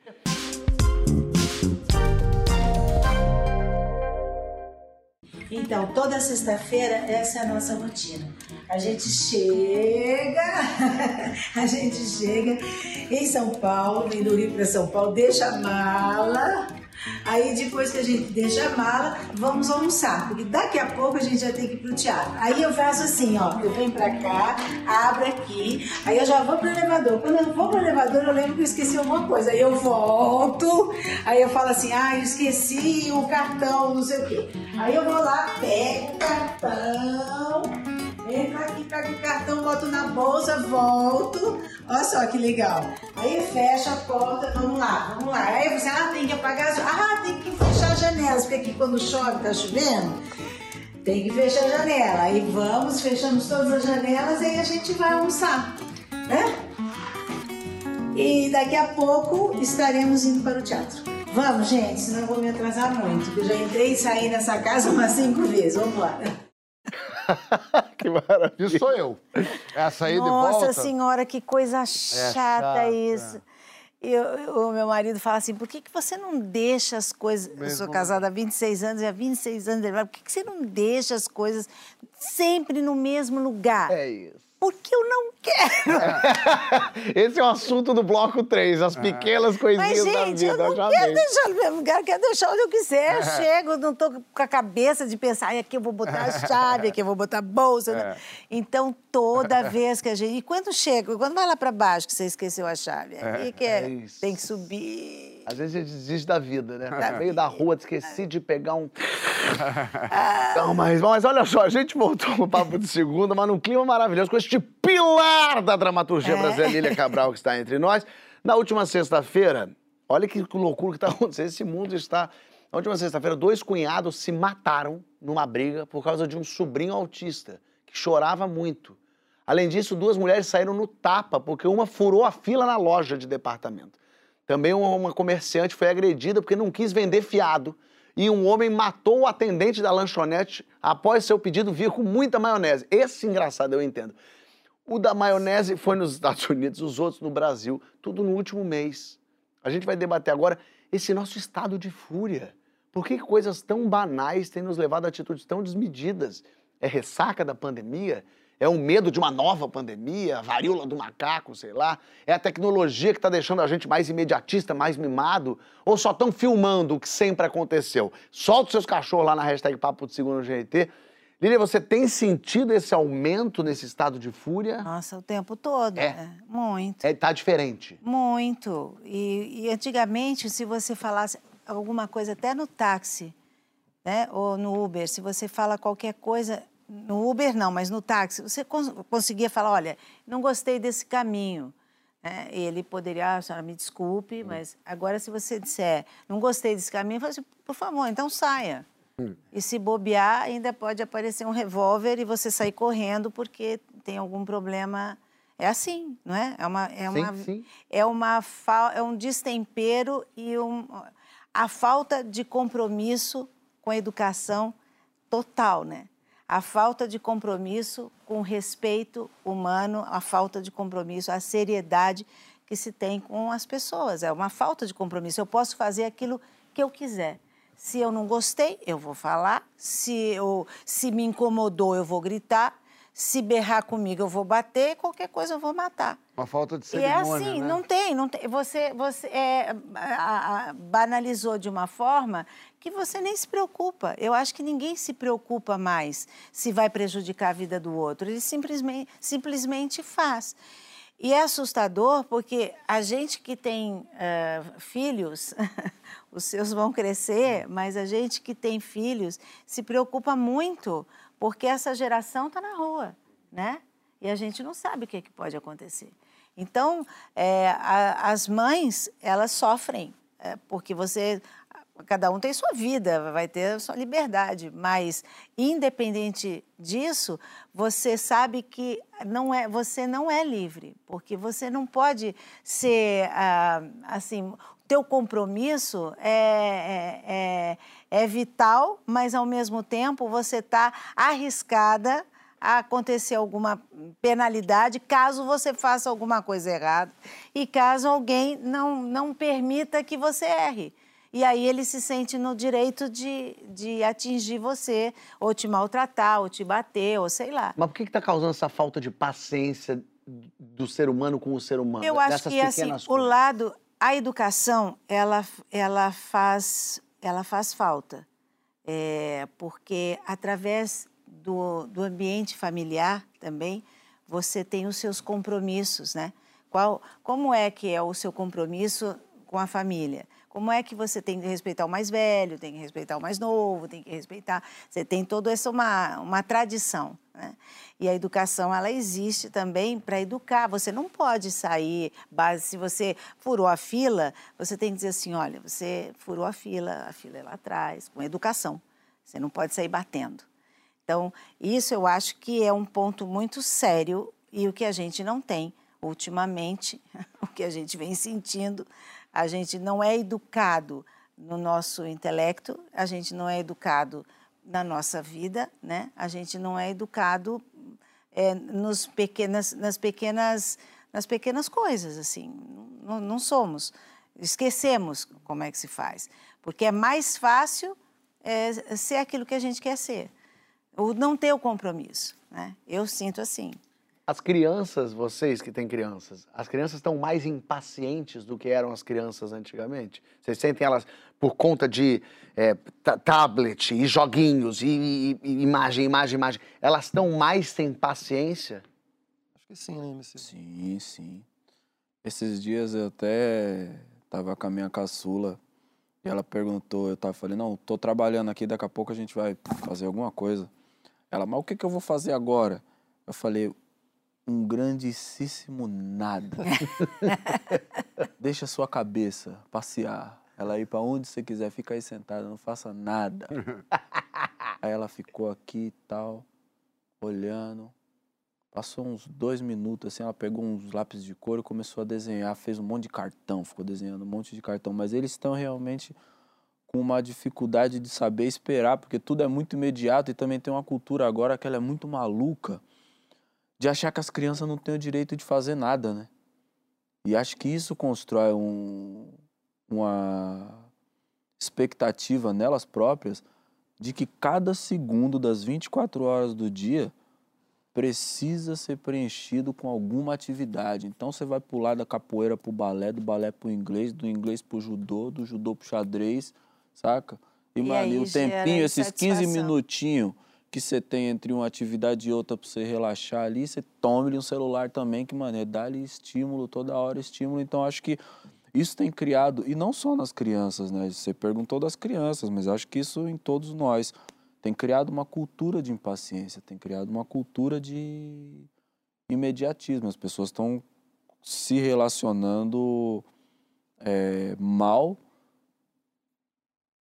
S5: Então, toda sexta-feira, essa é a nossa rotina. A gente chega, a gente chega em São Paulo, vem do Rio para São Paulo, deixa a mala, Aí depois que a gente deixa a mala, vamos almoçar, porque daqui a pouco a gente já tem que ir pro teatro. Aí eu faço assim, ó, eu venho pra cá, abro aqui, aí eu já vou pro elevador. Quando eu vou pro elevador, eu lembro que eu esqueci alguma coisa. Aí eu volto, aí eu falo assim, ah, eu esqueci o cartão, não sei o quê. Aí eu vou lá, pego o cartão, entro aqui, pego o cartão, boto na bolsa, volto. Olha só que legal. Aí fecha a porta, vamos lá, vamos lá. Aí você, ah, tem que apagar as... Ah, tem que fechar as janelas, porque aqui quando chove, tá chovendo, tem que fechar a janela. Aí vamos, fechamos todas as janelas aí a gente vai almoçar, né? E daqui a pouco estaremos indo para o teatro. Vamos, gente, senão eu vou me atrasar muito, porque eu já entrei e saí nessa casa umas cinco vezes. Vamos lá.
S4: que maravilha.
S1: Isso sou eu. Essa aí de
S5: Nossa
S1: volta.
S5: senhora, que coisa chata,
S1: chata.
S5: isso. E eu- o meu marido fala assim, por que, que você não deixa as coisas... Eu sou
S1: Mesmo-
S5: casada há 26 anos e há 26 anos ele fala, por que, que você não deixa as coisas sempre no mesmo lugar?
S4: É isso.
S5: Porque eu não quero.
S4: Esse é o assunto do bloco 3, as pequenas
S5: Mas,
S4: coisinhas da
S5: gente,
S4: vida.
S5: eu não quero
S4: dei.
S5: deixar no mesmo lugar, eu quero deixar onde eu quiser. Eu chego, não tô com a cabeça de pensar, "Ai, aqui eu vou botar a chave, aqui eu vou botar a bolsa.
S1: É.
S5: Então, toda vez que a gente... E quando chega, quando vai lá para baixo que você esqueceu a chave, aí que é,
S4: É
S5: tem que subir.
S4: Às vezes a gente desiste da vida, né? No meio da rua, esqueci de pegar um. Não, mas, mas olha só, a gente voltou no papo de segunda, mas num clima maravilhoso, com este pilar da dramaturgia
S5: É.
S4: brasileira, Lília Cabral, que está entre nós. Na última sexta-feira, olha que loucura que está acontecendo. Esse mundo está. Na última sexta-feira, dois cunhados se mataram numa briga por causa de um sobrinho autista, que chorava muito. Além disso, duas mulheres saíram no tapa, porque uma furou a fila na loja de departamento. Também uma comerciante foi agredida porque não quis vender fiado. E um homem matou o atendente da lanchonete após seu pedido vir com muita maionese. Esse engraçado eu entendo. O da maionese foi nos Estados Unidos, os outros no Brasil, tudo no último mês. A gente vai debater agora esse nosso estado de fúria. Por que coisas tão banais têm nos levado a atitudes tão desmedidas? É ressaca da pandemia? É o medo de uma nova pandemia? A varíola do macaco, sei lá? É a tecnologia que está deixando a gente mais imediatista, mais mimado? Ou só estão filmando o que sempre aconteceu? Solta os seus cachorros lá na hashtag Papo de Segundo GT. Lília, você tem sentido esse aumento nesse estado de fúria?
S5: Nossa, o tempo todo.
S4: É.
S5: né? Muito.
S4: É, tá diferente.
S5: Muito. E, e antigamente, se você falasse alguma coisa até no táxi, né, ou no Uber, se você fala qualquer coisa, no Uber não, mas no táxi, você cons- conseguia falar, olha, não gostei desse caminho. né? Ele poderia, ah, senhora, me desculpe, mas agora se você disser, não gostei desse caminho, assim, por favor, então saia. E se bobear, ainda pode aparecer um revólver e você sair correndo porque tem algum problema. É assim, não é? É uma, é uma,
S4: sim.
S5: É, uma é um destempero e um, a falta de compromisso com a educação total, né? A falta de compromisso com o respeito humano, a falta de compromisso, a seriedade que se tem com as pessoas. É uma falta de compromisso. Eu posso fazer aquilo que eu quiser. Se eu não gostei, eu vou falar. Se, eu, se me incomodou, eu vou gritar. Se berrar comigo, eu vou bater. Qualquer coisa, eu vou matar.
S1: Uma falta de
S5: E
S1: cerimônia,
S5: é assim,
S1: né?
S5: não tem, não tem. Você, você é, a- a- banalizou de uma forma que você nem se preocupa. Eu acho que ninguém se preocupa mais se vai prejudicar a vida do outro. Ele simplesmente, simplesmente faz. E é assustador porque a gente que tem eh, filhos, os seus vão crescer, mas a gente que tem filhos se preocupa muito porque essa geração está na rua, né? E a gente não sabe o que, é que pode acontecer. Então, é, a- as mães, elas sofrem, é, porque você, cada um tem sua vida, vai ter sua liberdade, mas independente disso, você sabe que não é, você não é livre, porque você não pode ser, ah, assim, teu compromisso é, é, é, é vital, mas ao mesmo tempo você está arriscada acontecer alguma penalidade caso você faça alguma coisa errada e caso alguém não, não permita que você erre. E aí ele se sente no direito de, de atingir você, ou te maltratar, ou te bater, ou sei lá.
S4: Mas por que está causando essa falta de paciência do ser humano com o ser humano?
S5: Eu acho que assim, o lado, a educação, ela, ela, faz, ela faz falta. É, porque através do, do ambiente familiar também, você tem os seus compromissos, né? Qual, como é que é o seu compromisso com a família? Como é que você tem que respeitar o mais velho, tem que respeitar o mais novo, tem que respeitar. Você tem toda essa uma, uma tradição. Né? E a educação, ela existe também para educar. Você não pode sair, base, se você furou a fila, você tem que dizer assim: olha, você furou a fila, a fila é lá atrás, com educação. Você não pode sair batendo. Então, isso eu acho que é um ponto muito sério e o que a gente não tem ultimamente, o que a gente vem sentindo a gente não é educado no nosso intelecto, a gente não é educado na nossa vida, né? A gente não é educado é, nos pequenas, nas pequenas, nas pequenas coisas, assim. Não, não, somos. Esquecemos como é que se faz, porque é mais fácil é, ser aquilo que a gente quer ser, ou não ter o compromisso, né? Eu sinto assim.
S4: As crianças, vocês que têm crianças, as crianças estão mais impacientes do que eram as crianças antigamente? Vocês sentem elas por conta de é, tablet e joguinhos e, e, e, imagem, imagem, imagem, elas estão mais sem paciência?
S3: Acho que sim, né, MC?
S2: Sim, sim. Esses dias eu até tava com a minha caçula e ela perguntou, eu tava falando, não, tô trabalhando aqui, daqui a pouco a gente vai fazer alguma coisa. Ela, mas o que, que eu vou fazer agora? Eu falei, um grandíssimo nada. Deixa a sua cabeça passear. Ela ir para onde você quiser, fica aí sentada, não faça nada. aí ela ficou aqui e tal, olhando. Passou uns dois minutos, assim, ela pegou uns lápis de cor e começou a desenhar, fez um monte de cartão, ficou desenhando um monte de cartão. Mas eles estão realmente com uma dificuldade de saber esperar, porque tudo é muito imediato e também tem uma cultura agora que ela é muito maluca de achar que as crianças não têm o direito de fazer nada, né? E acho que isso constrói um, uma expectativa nelas próprias de que cada segundo das 24 horas do dia precisa ser preenchido com alguma atividade. Então você vai pular da capoeira pro balé, do balé pro inglês, do inglês pro judô, do judô pro xadrez, saca? E, e mano, o tempinho, esses 15 minutinhos que você tem entre uma atividade e outra para você relaxar ali, você tome um celular também, que, mano, é dar-lhe estímulo, toda hora estímulo. Então, acho que isso tem criado, e não só nas crianças, né? Você perguntou das crianças, mas acho que isso em todos nós. Tem criado uma cultura de impaciência, tem criado uma cultura de imediatismo. As pessoas estão se relacionando é, mal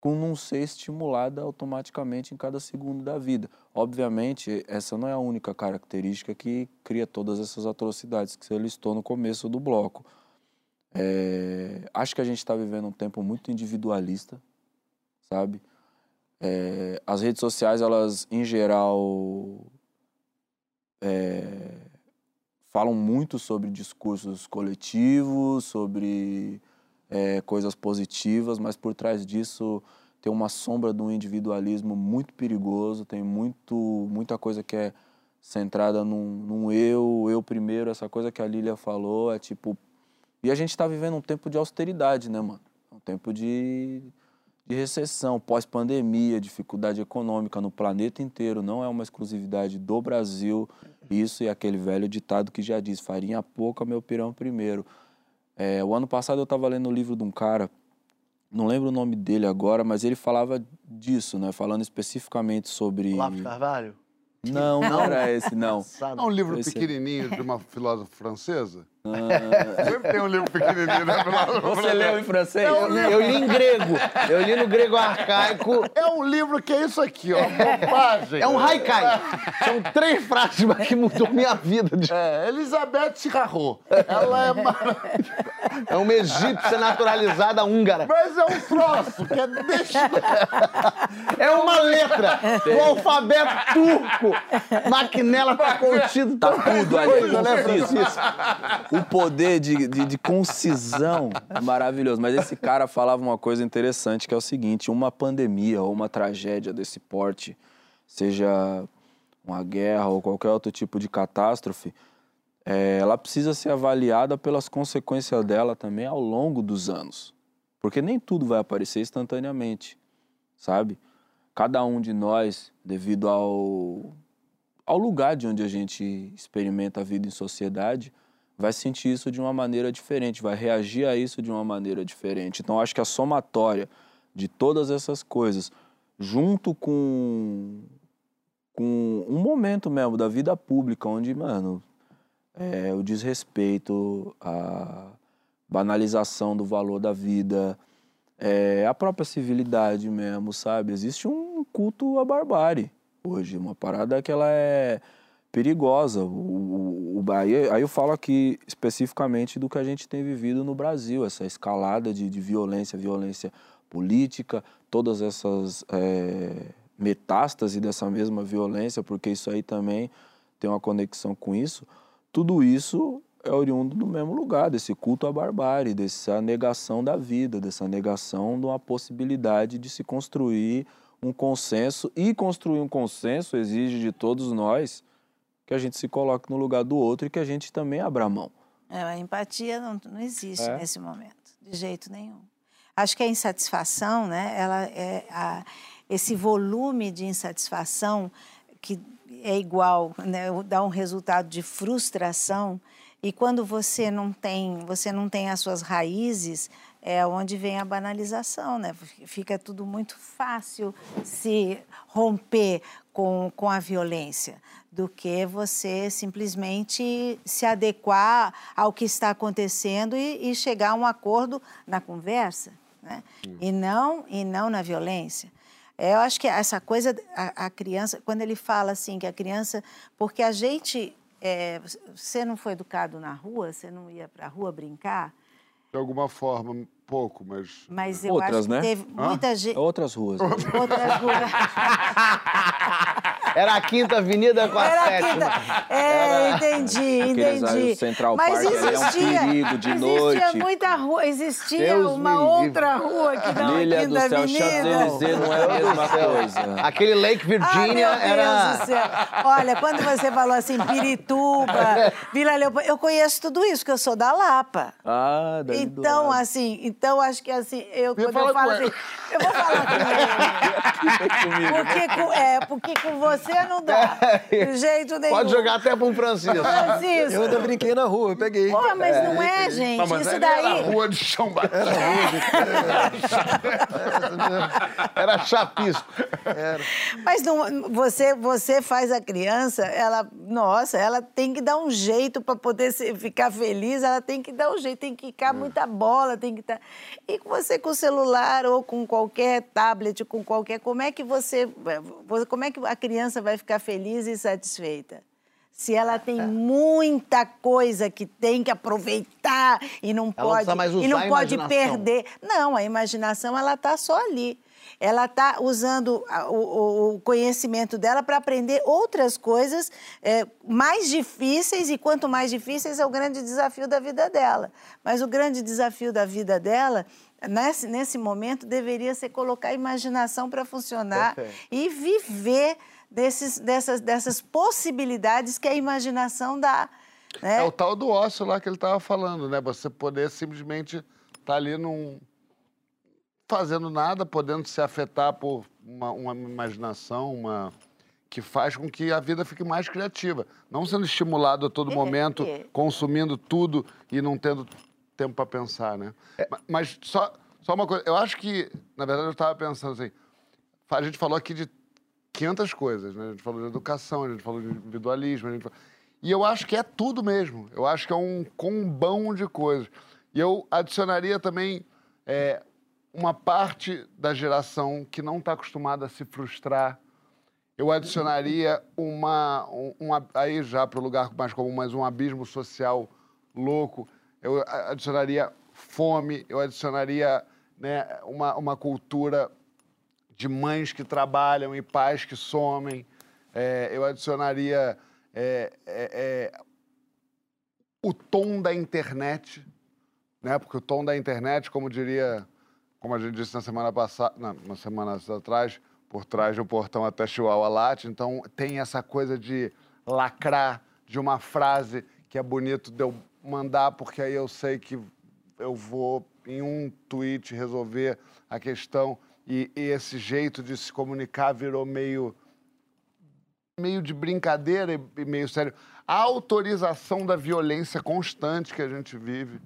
S2: com não ser estimulada automaticamente em cada segundo da vida. Obviamente, essa não é a única característica que cria todas essas atrocidades que você listou no começo do bloco. É, acho que a gente está vivendo um tempo muito individualista, sabe? É, as redes sociais, elas, em geral, é, falam muito sobre discursos coletivos, sobre é, coisas positivas, mas por trás disso tem uma sombra de um individualismo muito perigoso, tem muito, muita coisa que é centrada num, num eu, eu primeiro, essa coisa que a Lília falou, é tipo... E a gente está vivendo um tempo de austeridade, né, mano? Um tempo de, de recessão, pós-pandemia, dificuldade econômica no planeta inteiro, não é uma exclusividade do Brasil. Isso e aquele velho ditado que já diz, farinha pouca, meu pirão primeiro. É, o ano passado eu estava lendo o livro de um cara, não lembro o nome dele agora, mas ele falava disso, né? Falando especificamente sobre.
S4: Olavo Carvalho?
S2: Não, não era esse, não.
S1: É um livro esse... pequenininho de uma filósofa francesa? Sempre tem um livro pequenininho, né?
S2: Você leu em francês?
S4: Eu li em grego. Eu li no grego arcaico.
S1: É um livro que é isso aqui, ó. Bobagem.
S4: É um haikai. São três frases mas que mudou minha vida.
S1: É, Elizabeth Chirarro. Ela é maravilhosa.
S4: É uma egípcia naturalizada húngara.
S1: Mas é um troço que é deste...
S4: É uma letra do alfabeto turco. Maquinela tá contido.
S2: Tá tudo ali,
S4: Coisa, né,
S2: conciso.
S4: Francisco?
S2: O poder de, de, de concisão é maravilhoso. Mas esse cara falava uma coisa interessante, que é o seguinte: uma pandemia ou uma tragédia desse porte, seja uma guerra ou qualquer outro tipo de catástrofe, é, ela precisa ser avaliada pelas consequências dela também ao longo dos anos. Porque nem tudo vai aparecer instantaneamente, sabe? Cada um de nós, devido ao, ao lugar de onde a gente experimenta a vida em sociedade, vai sentir isso de uma maneira diferente, vai reagir a isso de uma maneira diferente. Então, acho que a somatória de todas essas coisas, junto com, com um momento mesmo da vida pública, onde, mano, é, o desrespeito, a banalização do valor da vida, é, a própria civilidade mesmo, sabe? Existe um culto à barbárie hoje, uma parada que ela é perigosa. O, o, o- aí, aí eu falo aqui especificamente do que a gente tem vivido no Brasil, essa escalada de, de violência, violência política, todas essas é, metástases dessa mesma violência, porque isso aí também tem uma conexão com isso. Tudo isso é oriundo do mesmo lugar, desse culto à barbárie, dessa negação da vida, dessa negação de uma possibilidade de se construir um consenso. E construir um consenso exige de todos nós que a gente se coloque no lugar do outro e que a gente também abra mão.
S5: É, a empatia não, não existe
S2: É.
S5: nesse momento, de jeito nenhum. Acho que a insatisfação, né, ela é a- esse volume de insatisfação que é igual, né, dá um resultado de frustração. E quando você não tem, você não tem as suas raízes, é onde vem a banalização, né? Fica tudo muito fácil se romper com, com a violência do que você simplesmente se adequar ao que está acontecendo e, e chegar a um acordo na conversa, né? E não e não na violência. É, Eu acho que essa coisa, a, a criança, quando ele fala assim que a criança, porque a gente, é, você não foi educado na rua, você não ia para a rua brincar,
S1: De alguma forma, pouco, mas...
S5: mas eu
S2: Outras,
S5: acho que
S2: né?
S5: teve muita gente,
S2: Outras ruas. né?
S5: outras ruas.
S4: Era a Quinta Avenida com a
S5: Era a
S4: sétima.
S5: quinta. É, entendi,
S2: aí,
S5: entendi.
S2: o Central
S5: Mas
S2: Park ali é um
S5: existia,
S2: perigo de
S5: existia
S2: noite.
S5: muita rua, existia
S4: Deus
S5: uma outra rua que não
S2: Lilia
S5: aqui
S2: do céu. Champs-Élysées não é a mesma coisa.
S4: Aquele Lake
S5: Ah,
S4: Virginia
S5: meu Deus
S4: era.
S5: do céu. Olha, quando você falou assim, Pirituba, Vila Leopoldo, eu conheço tudo isso, porque eu sou da Lapa.
S2: Ah, daí
S5: Então, assim, então acho que assim, eu
S1: Você
S5: quando eu falo assim, eu vou falar com ele. Porque com, é, porque com você não dá. De jeito nenhum.
S4: Pode jogar até para um Francisco.
S5: Francisco.
S3: Eu ainda brinquei na rua, eu peguei.
S5: Pô, mas não é, gente.
S1: Não, mas
S5: Isso daí.
S1: era rua de chão batido.
S4: Era chapisco.
S5: Mas não, você, você faz a criança, ela, nossa, ela tem que dar um jeito para poder se- ficar feliz, ela tem que dar um jeito, tem que ficar muita bola, tem que estar. E com você com o celular ou com qualquer tablet, com qualquer, como é que você, como é que a criança vai ficar feliz e satisfeita? Se ela tem muita coisa que tem que aproveitar e não
S4: Ela
S5: pode e não pode perder. Não, a imaginação ela está só ali. Ela está usando o- o conhecimento dela para aprender outras coisas é, mais difíceis, e quanto mais difíceis é o grande desafio da vida dela. Mas o grande desafio da vida dela, nesse, nesse momento, deveria ser colocar a imaginação para funcionar
S4: Perfeito.
S5: e viver desses, dessas, dessas possibilidades que a imaginação dá. né?
S1: É o tal do ócio lá que ele tava falando, né? Você poder simplesmente estar ali num... fazendo nada, podendo se afetar por uma, uma imaginação, uma que faz com que a vida fique mais criativa. Não sendo estimulado a todo
S5: É,
S1: momento,
S5: é.
S1: consumindo tudo e não tendo tempo para pensar, né? Ma- Mas só, só uma coisa, eu acho que, na verdade, eu estava pensando assim, a gente falou aqui de 500 coisas, né? A gente falou de educação, a gente falou de individualismo, a gente falou... E eu acho que é tudo mesmo. Eu acho que é um combão de coisas. E eu adicionaria também é, uma parte da geração que não está acostumada a se frustrar. Eu adicionaria uma, um, um aí já para o lugar mais comum, mas um abismo social louco. Eu adicionaria fome, eu adicionaria né, uma, uma cultura de mães que trabalham e pais que somem. É, eu adicionaria é, é, é, o tom da internet, né? Porque o tom da internet, como diria, como a gente disse na semana passada, na, na semana atrás, por trás do portão até Chihuahua Late, então tem essa coisa de lacrar de uma frase que é bonito de eu mandar, porque aí eu sei que eu vou em um tweet resolver a questão e, e esse jeito de se comunicar virou meio meio de brincadeira e meio sério. A autorização da violência constante que a gente vive.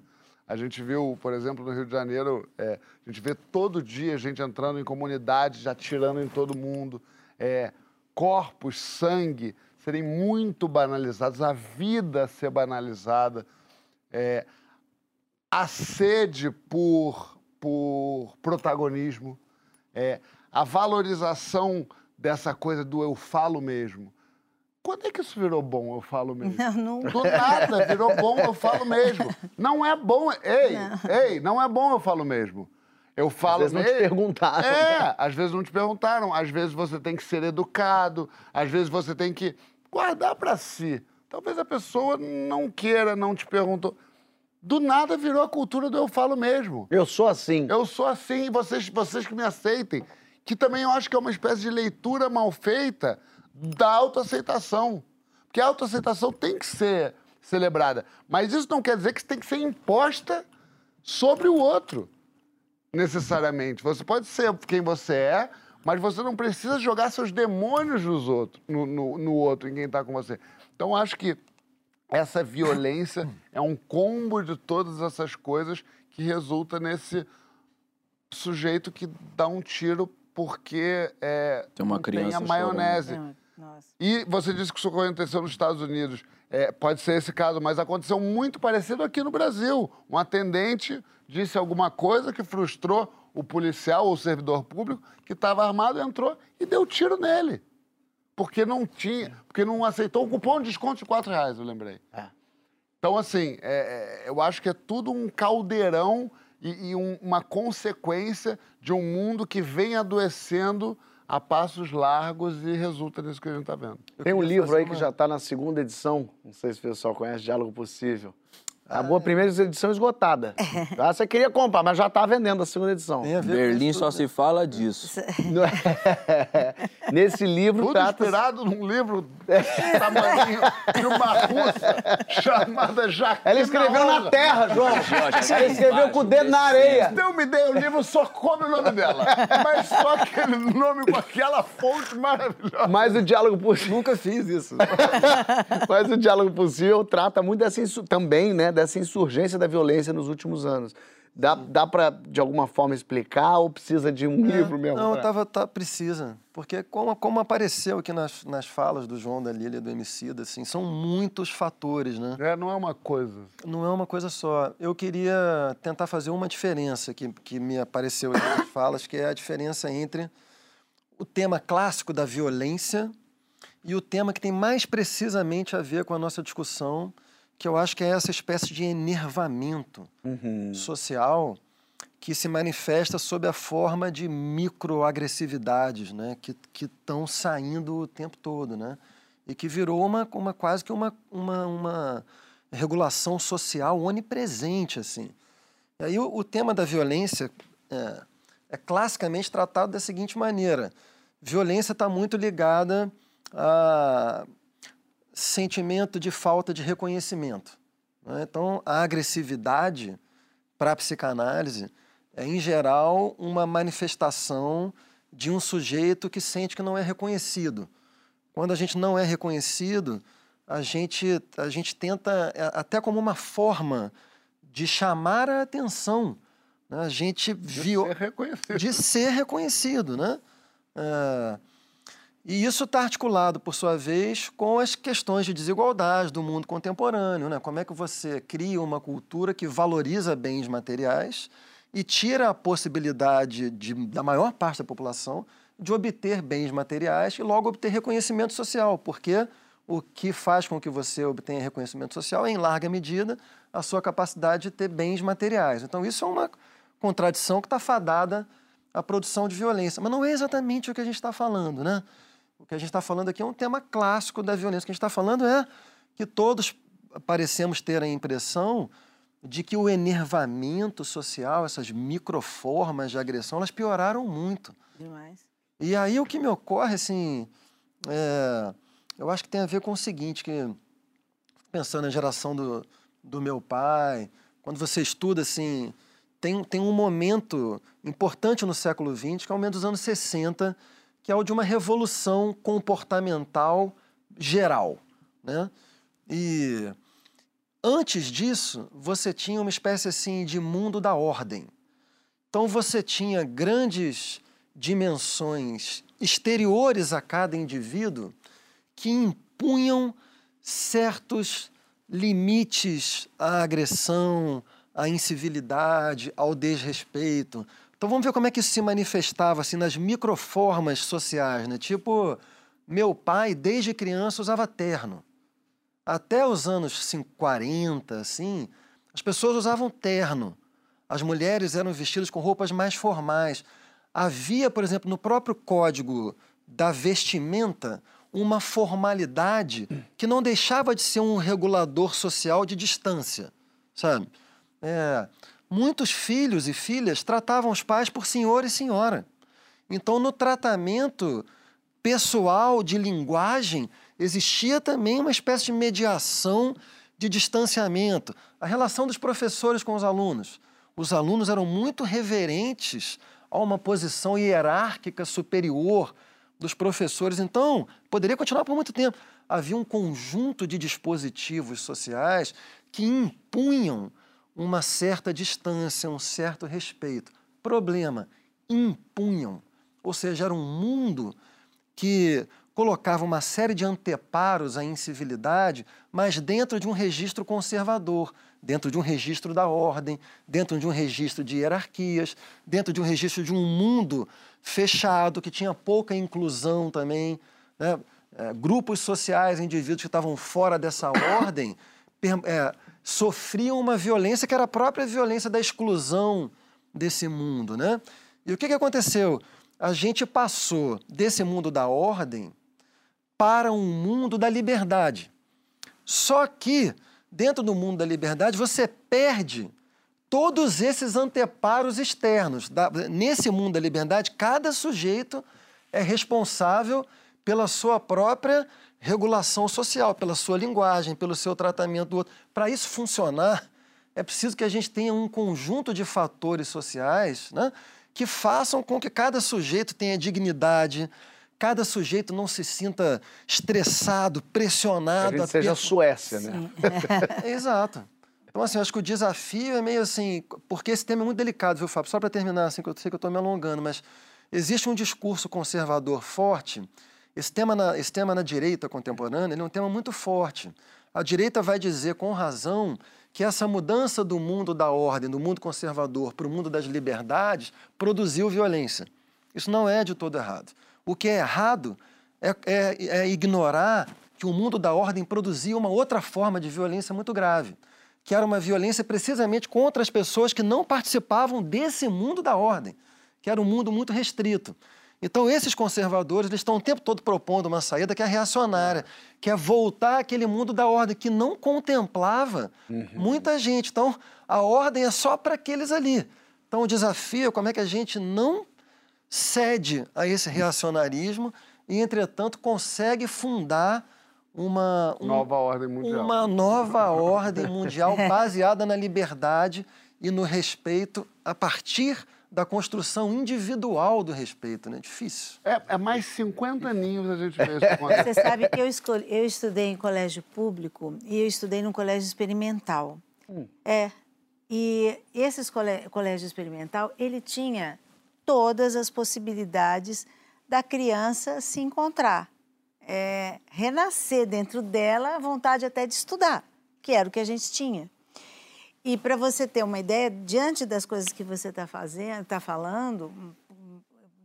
S1: A gente viu, por exemplo, no Rio de Janeiro, é, a gente vê todo dia gente entrando em comunidades, atirando em todo mundo. É, corpos, sangue serem muito banalizados, a vida ser banalizada. É, a sede por, por protagonismo. É, a valorização dessa coisa do eu falo mesmo. Quando é que isso virou bom, eu falo mesmo?
S5: Não, não.
S1: Do nada, virou bom, eu falo mesmo. Não é bom, ei, não. ei, não é bom, eu falo mesmo. Eu falo
S4: às vezes não te perguntaram.
S1: É, às vezes não te perguntaram. Às vezes você tem que ser educado, às vezes você tem que guardar para si. Talvez a pessoa não queira, não te perguntou. Do nada virou a cultura do eu falo mesmo.
S4: Eu sou assim.
S1: Eu sou assim, e vocês, vocês que me aceitem que também eu acho que é uma espécie de leitura mal feita da autoaceitação. Porque a autoaceitação tem que ser celebrada. Mas isso não quer dizer que tem que ser imposta sobre o outro, necessariamente. Você pode ser quem você é, mas você não precisa jogar seus demônios nos outros, no, no, no outro, em quem está com você. Então, acho que essa violência é um combo de todas essas coisas que resulta nesse sujeito que dá um tiro porque é,
S2: tem uma criança
S1: tem a maionese. E você disse que isso aconteceu nos Estados Unidos. É, pode ser esse caso, mas aconteceu muito parecido aqui no Brasil. Um atendente disse alguma coisa que frustrou o policial ou o servidor público que estava armado, entrou e deu tiro nele. Porque não tinha, porque não aceitou o cupom de desconto de 4 reais, eu lembrei. É. Então, assim, é, é, eu acho que é tudo um caldeirão e, e um, uma consequência de um mundo que vem adoecendo a passos largos e resulta nisso que a gente está vendo.
S4: Tem um livro aí uma... que já está na segunda edição, não sei se o pessoal conhece, Diálogo Possível. A boa primeira edição esgotada. Ah, você queria comprar, mas já está vendendo a segunda edição.
S2: Berlim só se fala disso.
S4: Nesse livro
S1: Tudo trata... inspirado num livro tamanho de uma russa chamada Jaquina
S4: Ela escreveu na terra, João. Ela escreveu com o dedo na areia.
S1: Então me dê o livro, só come o nome dela. Mas só aquele nome com aquela fonte maravilhosa.
S4: Mas o Diálogo Possível...
S3: Nunca fiz isso.
S4: mas o Diálogo Possível trata muito dessa, também, né, dessa insurgência da violência nos últimos anos. Dá, dá para, de alguma forma, explicar ou precisa de um é, livro mesmo?
S3: Não, pra... tava, tá, precisa. Porque como, como apareceu aqui nas, nas falas do João, da Lília, do Emicida, assim, são muitos fatores, né?
S1: É, não é uma coisa.
S3: Não é uma coisa só. Eu queria tentar fazer uma diferença que, que me apareceu aqui nas falas, que é a diferença entre o tema clássico da violência e o tema que tem mais precisamente a ver com a nossa discussão, que eu acho que é essa espécie de enervamento uhum. social que se manifesta sob a forma de microagressividades, né, que estão saindo o tempo todo, né, e que virou uma, uma quase que uma, uma, uma regulação social onipresente, assim. E aí o, o tema da violência é, é, classicamente tratado da seguinte maneira: violência está muito ligada a sentimento de falta de reconhecimento. Né? Então, a agressividade para a psicanálise é, em geral, uma manifestação de um sujeito que sente que não é reconhecido. Quando a gente não é reconhecido, a gente, a gente tenta, é, até como uma forma de chamar a atenção, né? a gente
S1: de viu ser reconhecido.
S3: de ser reconhecido, né? É, E isso está articulado, por sua vez, com as questões de desigualdade do mundo contemporâneo. Né? Como é que você cria uma cultura que valoriza bens materiais e tira a possibilidade de, da maior parte da população de obter bens materiais e logo obter reconhecimento social, porque o que faz com que você obtenha reconhecimento social é, em larga medida, a sua capacidade de ter bens materiais. Então, isso é uma contradição que está fadada à produção de violência. Mas não é exatamente o que a gente está falando, né? O que a gente está falando aqui é um tema clássico da violência. O que a gente está falando é que todos parecemos ter a impressão de que o enervamento social, essas microformas de agressão, elas pioraram muito.
S5: Demais.
S3: E aí o que me ocorre, assim, é, eu acho que tem a ver com o seguinte, que pensando na geração do, do meu pai, quando você estuda, assim, tem, tem um momento importante no século XX, que é o momento dos anos 60, que é o de uma revolução comportamental geral. Né? E antes disso, você tinha uma espécie assim de mundo da ordem. Então você tinha grandes dimensões exteriores a cada indivíduo que impunham certos limites à agressão, à incivilidade, ao desrespeito. Então vamos ver como é que isso se manifestava assim nas microformas sociais, né? Tipo, meu pai desde criança usava terno. Até os anos 40, assim, as pessoas usavam terno. As mulheres eram vestidas com roupas mais formais. Havia, por exemplo, no próprio código da vestimenta, uma formalidade que não deixava de ser um regulador social de distância, sabe? É, muitos filhos e filhas tratavam os pais por senhor e senhora. Então, no tratamento pessoal de linguagem, existia também uma espécie de mediação de distanciamento. A relação dos professores com os alunos. Os alunos eram muito reverentes a uma posição hierárquica superior dos professores. Então, poderia continuar por muito tempo. Havia um conjunto de dispositivos sociais que impunham uma certa distância, um certo respeito. Problema, impunham. Ou seja, era um mundo que colocava uma série de anteparos à incivilidade, mas dentro de um registro conservador, dentro de um registro da ordem, dentro de um registro de hierarquias, dentro de um registro de um mundo fechado, que tinha pouca inclusão também. Né? É, grupos sociais, indivíduos que estavam fora dessa ordem, é, sofriam uma violência que era a própria violência da exclusão desse mundo, né? E o que, que aconteceu? A gente passou desse mundo da ordem para um mundo da liberdade. Só que, dentro do mundo da liberdade, você perde todos esses anteparos externos. nesse mundo da liberdade, cada sujeito é responsável pela sua própria regulação social, pela sua linguagem, pelo seu tratamento do outro. Para isso funcionar, é preciso que a gente tenha um conjunto de fatores sociais né, que façam com que cada sujeito tenha dignidade, cada sujeito não se sinta estressado, pressionado.
S4: Que a gente seja a Suécia, né?
S3: Exato. Então, assim, acho que o desafio é meio assim, porque esse tema é muito delicado, viu, Fábio? Só para terminar, assim, que eu sei que eu estou me alongando, mas existe um discurso conservador forte esse tema, na, esse tema na direita contemporânea é um tema muito forte. A direita vai dizer com razão que essa mudança do mundo da ordem, do mundo conservador para o mundo das liberdades, produziu violência. Isso não é de todo errado. O que é errado é, é, é ignorar que o mundo da ordem produzia uma outra forma de violência muito grave, que era uma violência precisamente contra as pessoas que não participavam desse mundo da ordem, que era um mundo muito restrito. Então, esses conservadores eles estão o tempo todo propondo uma saída que é reacionária, que é voltar àquele mundo da ordem que não contemplava uhum. muita gente. Então, a ordem é só para aqueles ali. Então, o desafio é como é que a gente não cede a esse reacionarismo e, entretanto, consegue fundar uma
S1: um, nova ordem mundial.
S3: Uma nova ordem mundial baseada na liberdade e no respeito a partir da construção individual do respeito, né? Difícil.
S1: É, é mais 50 aninhos a gente vê
S5: isso. Você sabe que eu, escolhi, eu estudei em colégio público e eu estudei num colégio experimental. Hum. É. E esse colégio experimental, ele tinha todas as possibilidades da criança se encontrar, é, renascer dentro dela a vontade até de estudar, que era o que a gente tinha. E para você ter uma ideia, diante das coisas que você está fazendo, está falando,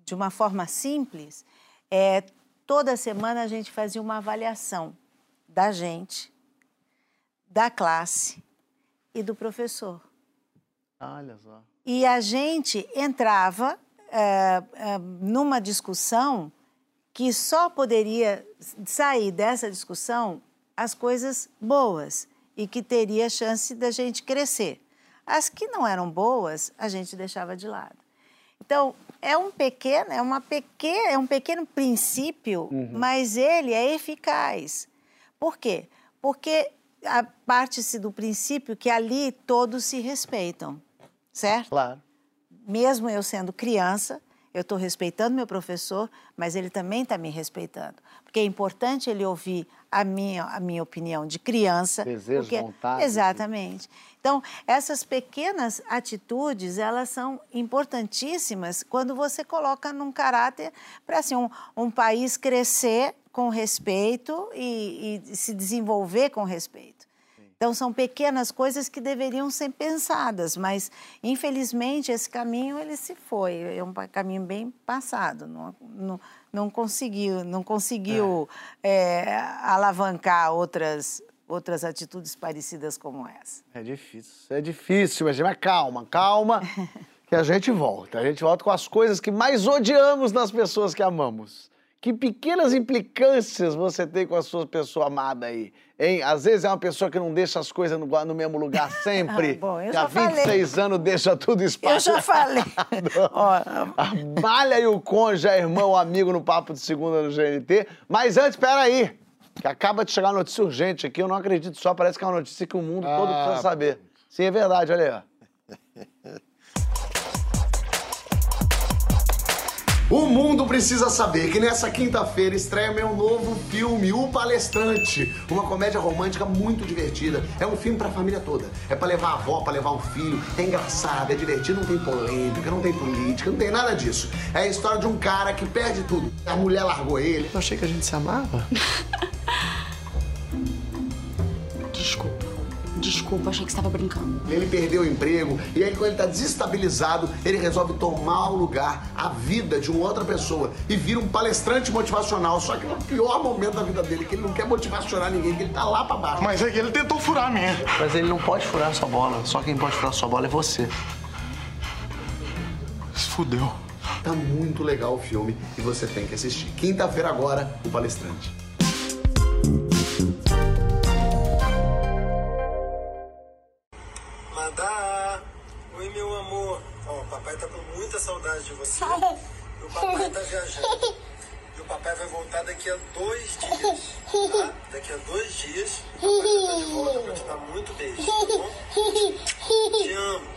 S5: de uma forma simples, é, toda semana a gente fazia uma avaliação da gente, da classe e do professor.
S4: Olha só.
S5: E a gente entrava é, é, numa discussão que só poderia sair dessa discussão as coisas boas e que teria chance da gente crescer. As que não eram boas, a gente deixava de lado. Então, é um pequeno, é uma pequena, é um pequeno princípio, mas ele é eficaz. Por quê? Porque parte-se do princípio que ali todos se respeitam, certo?
S4: Claro.
S5: Mesmo eu sendo criança, eu estou respeitando meu professor, mas ele também está me respeitando. Porque é importante ele ouvir a minha, a minha opinião de criança.
S4: Desejo,
S5: porque...
S4: vontade.
S5: Exatamente. Então, essas pequenas atitudes, elas são importantíssimas quando você coloca num caráter para assim, um, um país crescer com respeito e, e se desenvolver com respeito. Então, são pequenas coisas que deveriam ser pensadas, mas, infelizmente, esse caminho ele se foi. É um caminho bem passado. Não, não, não conseguiu, não conseguiu é, alavancar outras, outras atitudes parecidas como essa.
S4: É difícil, é difícil, mas, mas calma, calma, que a gente volta. A gente volta com as coisas que mais odiamos nas pessoas que amamos. Que pequenas implicâncias você tem com a sua pessoa amada aí, hein? Às vezes é uma pessoa que não deixa as coisas no, no mesmo lugar sempre.
S5: Bom, eu
S4: que há
S5: já falei.
S4: 26 anos deixa tudo
S5: Eu
S4: espalhado.
S5: já falei.
S4: A Malha e o Conja, irmão, amigo no Papo de Segunda no GNT. Mas antes, peraí, que acaba de chegar uma notícia urgente aqui, eu não acredito só, parece que é uma notícia que o mundo todo
S1: Ah,
S4: precisa saber. Sim, é verdade, olha aí, ó.
S7: O mundo precisa saber que nessa quinta-feira estreia meu novo filme, O Palestrante. Uma comédia romântica muito divertida. É um filme pra família toda. É pra levar a avó, pra levar o filho. É engraçado, é divertido, não tem polêmica, não tem política, não tem nada disso. É a história de um cara que perde tudo. A mulher largou ele. Eu achei que a gente se amava.
S8: Desculpa. Desculpa, achei que você estava brincando.
S7: Ele perdeu o emprego e aí, quando ele tá desestabilizado, ele resolve tomar o lugar, a vida de uma outra pessoa e vira um palestrante motivacional. Só que no pior momento da vida dele, que ele não quer motivacionar ninguém, que ele tá lá pra baixo.
S9: Mas é que ele tentou furar a minha.
S7: Mas ele não pode furar sua bola. Só quem pode furar sua bola é você.
S9: Se fudeu.
S7: Tá muito legal o filme e você tem que assistir. Quinta-feira agora, o palestrante.
S10: Papai tá com muita saudade de você. E o papai tá viajando. E o papai vai voltar daqui a dois dias, tá? Daqui a dois dias, o papai já tá de volta pra te dar muito beijo, tá bom? Te amo.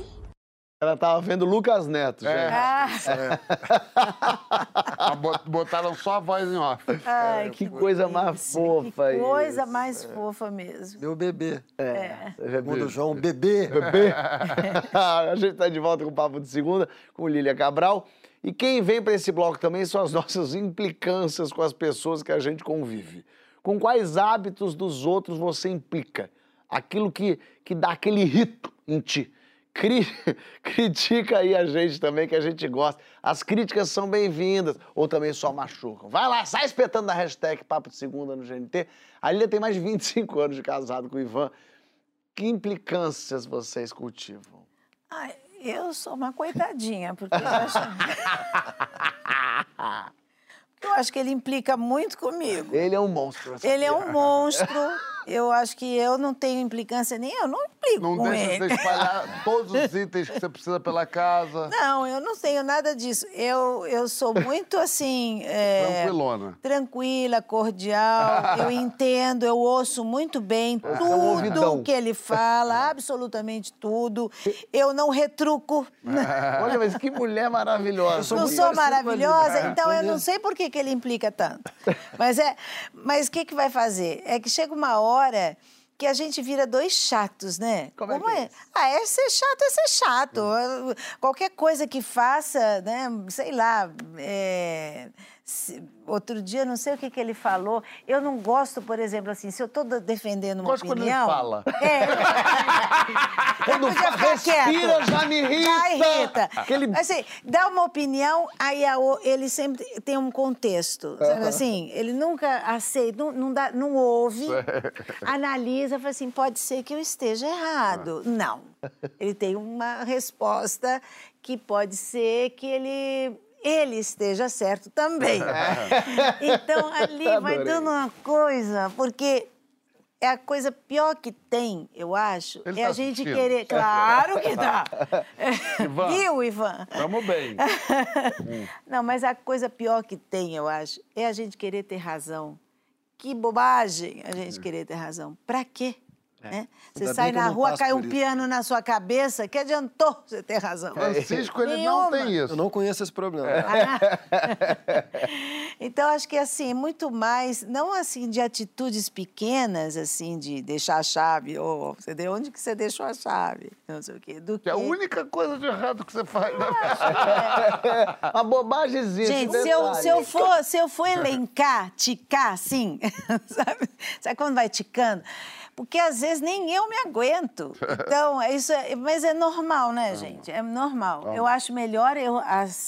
S4: Ela tava vendo Lucas Neto,
S1: É.
S4: gente.
S1: Ah, bot- Botaram só a voz em off.
S5: ai,
S4: que coisa mais fofa
S5: Que coisa
S4: isso.
S5: mais fofa mesmo.
S3: Meu bebê.
S5: É.
S4: Viu?
S3: Segundo João, bebê.
S4: Bebê. a gente está de volta com o Papo de Segunda, com Lília Cabral. E quem vem para esse bloco também são as nossas implicâncias com as pessoas que a gente convive. Com quais hábitos dos outros você implica? Aquilo que, que dá aquele rito em ti. Cri- Critica aí a gente também, que a gente gosta. As críticas são bem-vindas, ou também só machucam. Vai lá, sai espetando a hashtag Papo de Segunda no GNT. A Lília tem mais de 25 anos de casado com o Ivan. Que implicâncias vocês cultivam?
S5: Ai, eu sou uma coitadinha, porque eu acho... Eu acho que ele implica muito comigo.
S4: Ele é um monstro.
S5: Ele é um monstro. Eu acho que eu não tenho implicância nem eu não implico
S1: Não
S5: com
S1: deixa
S5: ele.
S1: você espalhar todos os itens que você precisa pela casa.
S5: Não, eu não tenho nada disso. Eu, eu sou muito assim. é,
S1: Tranquilona.
S5: Tranquila, cordial. Eu entendo, eu ouço muito bem
S4: é um ouvidão.
S5: tudo que ele fala, absolutamente tudo. Eu não retruco.
S4: Olha, mas que mulher maravilhosa.
S5: não sou maravilhosa, então eu não sei por que, que ele implica tanto. Mas é, mas o que, que vai fazer? É que chega uma hora que a gente vira dois chatos, né?
S4: Como é que é isso?
S5: Ah, é ser chato, é ser chato. Qualquer coisa que faça, né? Sei lá. é, outro dia, não sei o que, que ele falou. Eu não gosto, por exemplo, assim, se eu estou defendendo uma
S1: Gosto quando ele
S5: opinião.
S1: fala.
S5: É.
S4: Quando
S5: Podia
S4: fa-
S5: ficar quieto.
S4: respira, já me irrita.
S5: Já irrita.
S4: Aquele-
S5: Assim, dá uma opinião, aí a ele sempre tem um contexto. Sabe assim? Ele nunca aceita, não, não, dá, não ouve, analisa, fala assim, pode ser que eu esteja errado. Não. Ele tem uma resposta que pode ser que ele... Ele esteja certo também. Então, ali vai dando uma coisa, porque é a coisa pior que tem, eu acho,
S1: Ele
S5: é
S1: tá
S5: a gente
S1: assistindo?
S5: querer. Claro que tá.
S1: Ivan.
S5: Viu, Ivan?
S1: Tamo bem.
S5: Não, mas a coisa pior que tem, eu acho, é a gente querer ter razão. Que bobagem a gente querer ter razão. Pra quê? Né? Você
S3: Ainda
S5: sai na rua, cai um
S3: isso.
S5: piano na sua cabeça, que adiantou você ter razão?
S1: Francisco, ele
S5: Nenhuma.
S1: não tem isso.
S3: Eu não conheço esse problema.
S5: Então, acho que assim, muito mais, não assim de atitudes pequenas, assim, de deixar a chave, ou você de onde que você deixou a chave, não sei o quê, do que...
S1: Que é a única coisa de errado que você faz. Né?
S4: Uma bobagemzinha.
S5: Gente,
S4: esse
S5: se eu, se, eu for, se eu for elencar, ticar assim, sabe? Sabe quando vai ticando? Porque às vezes nem eu me aguento. Então, é isso é, mas é normal, né, gente? É normal. Eu acho melhor eu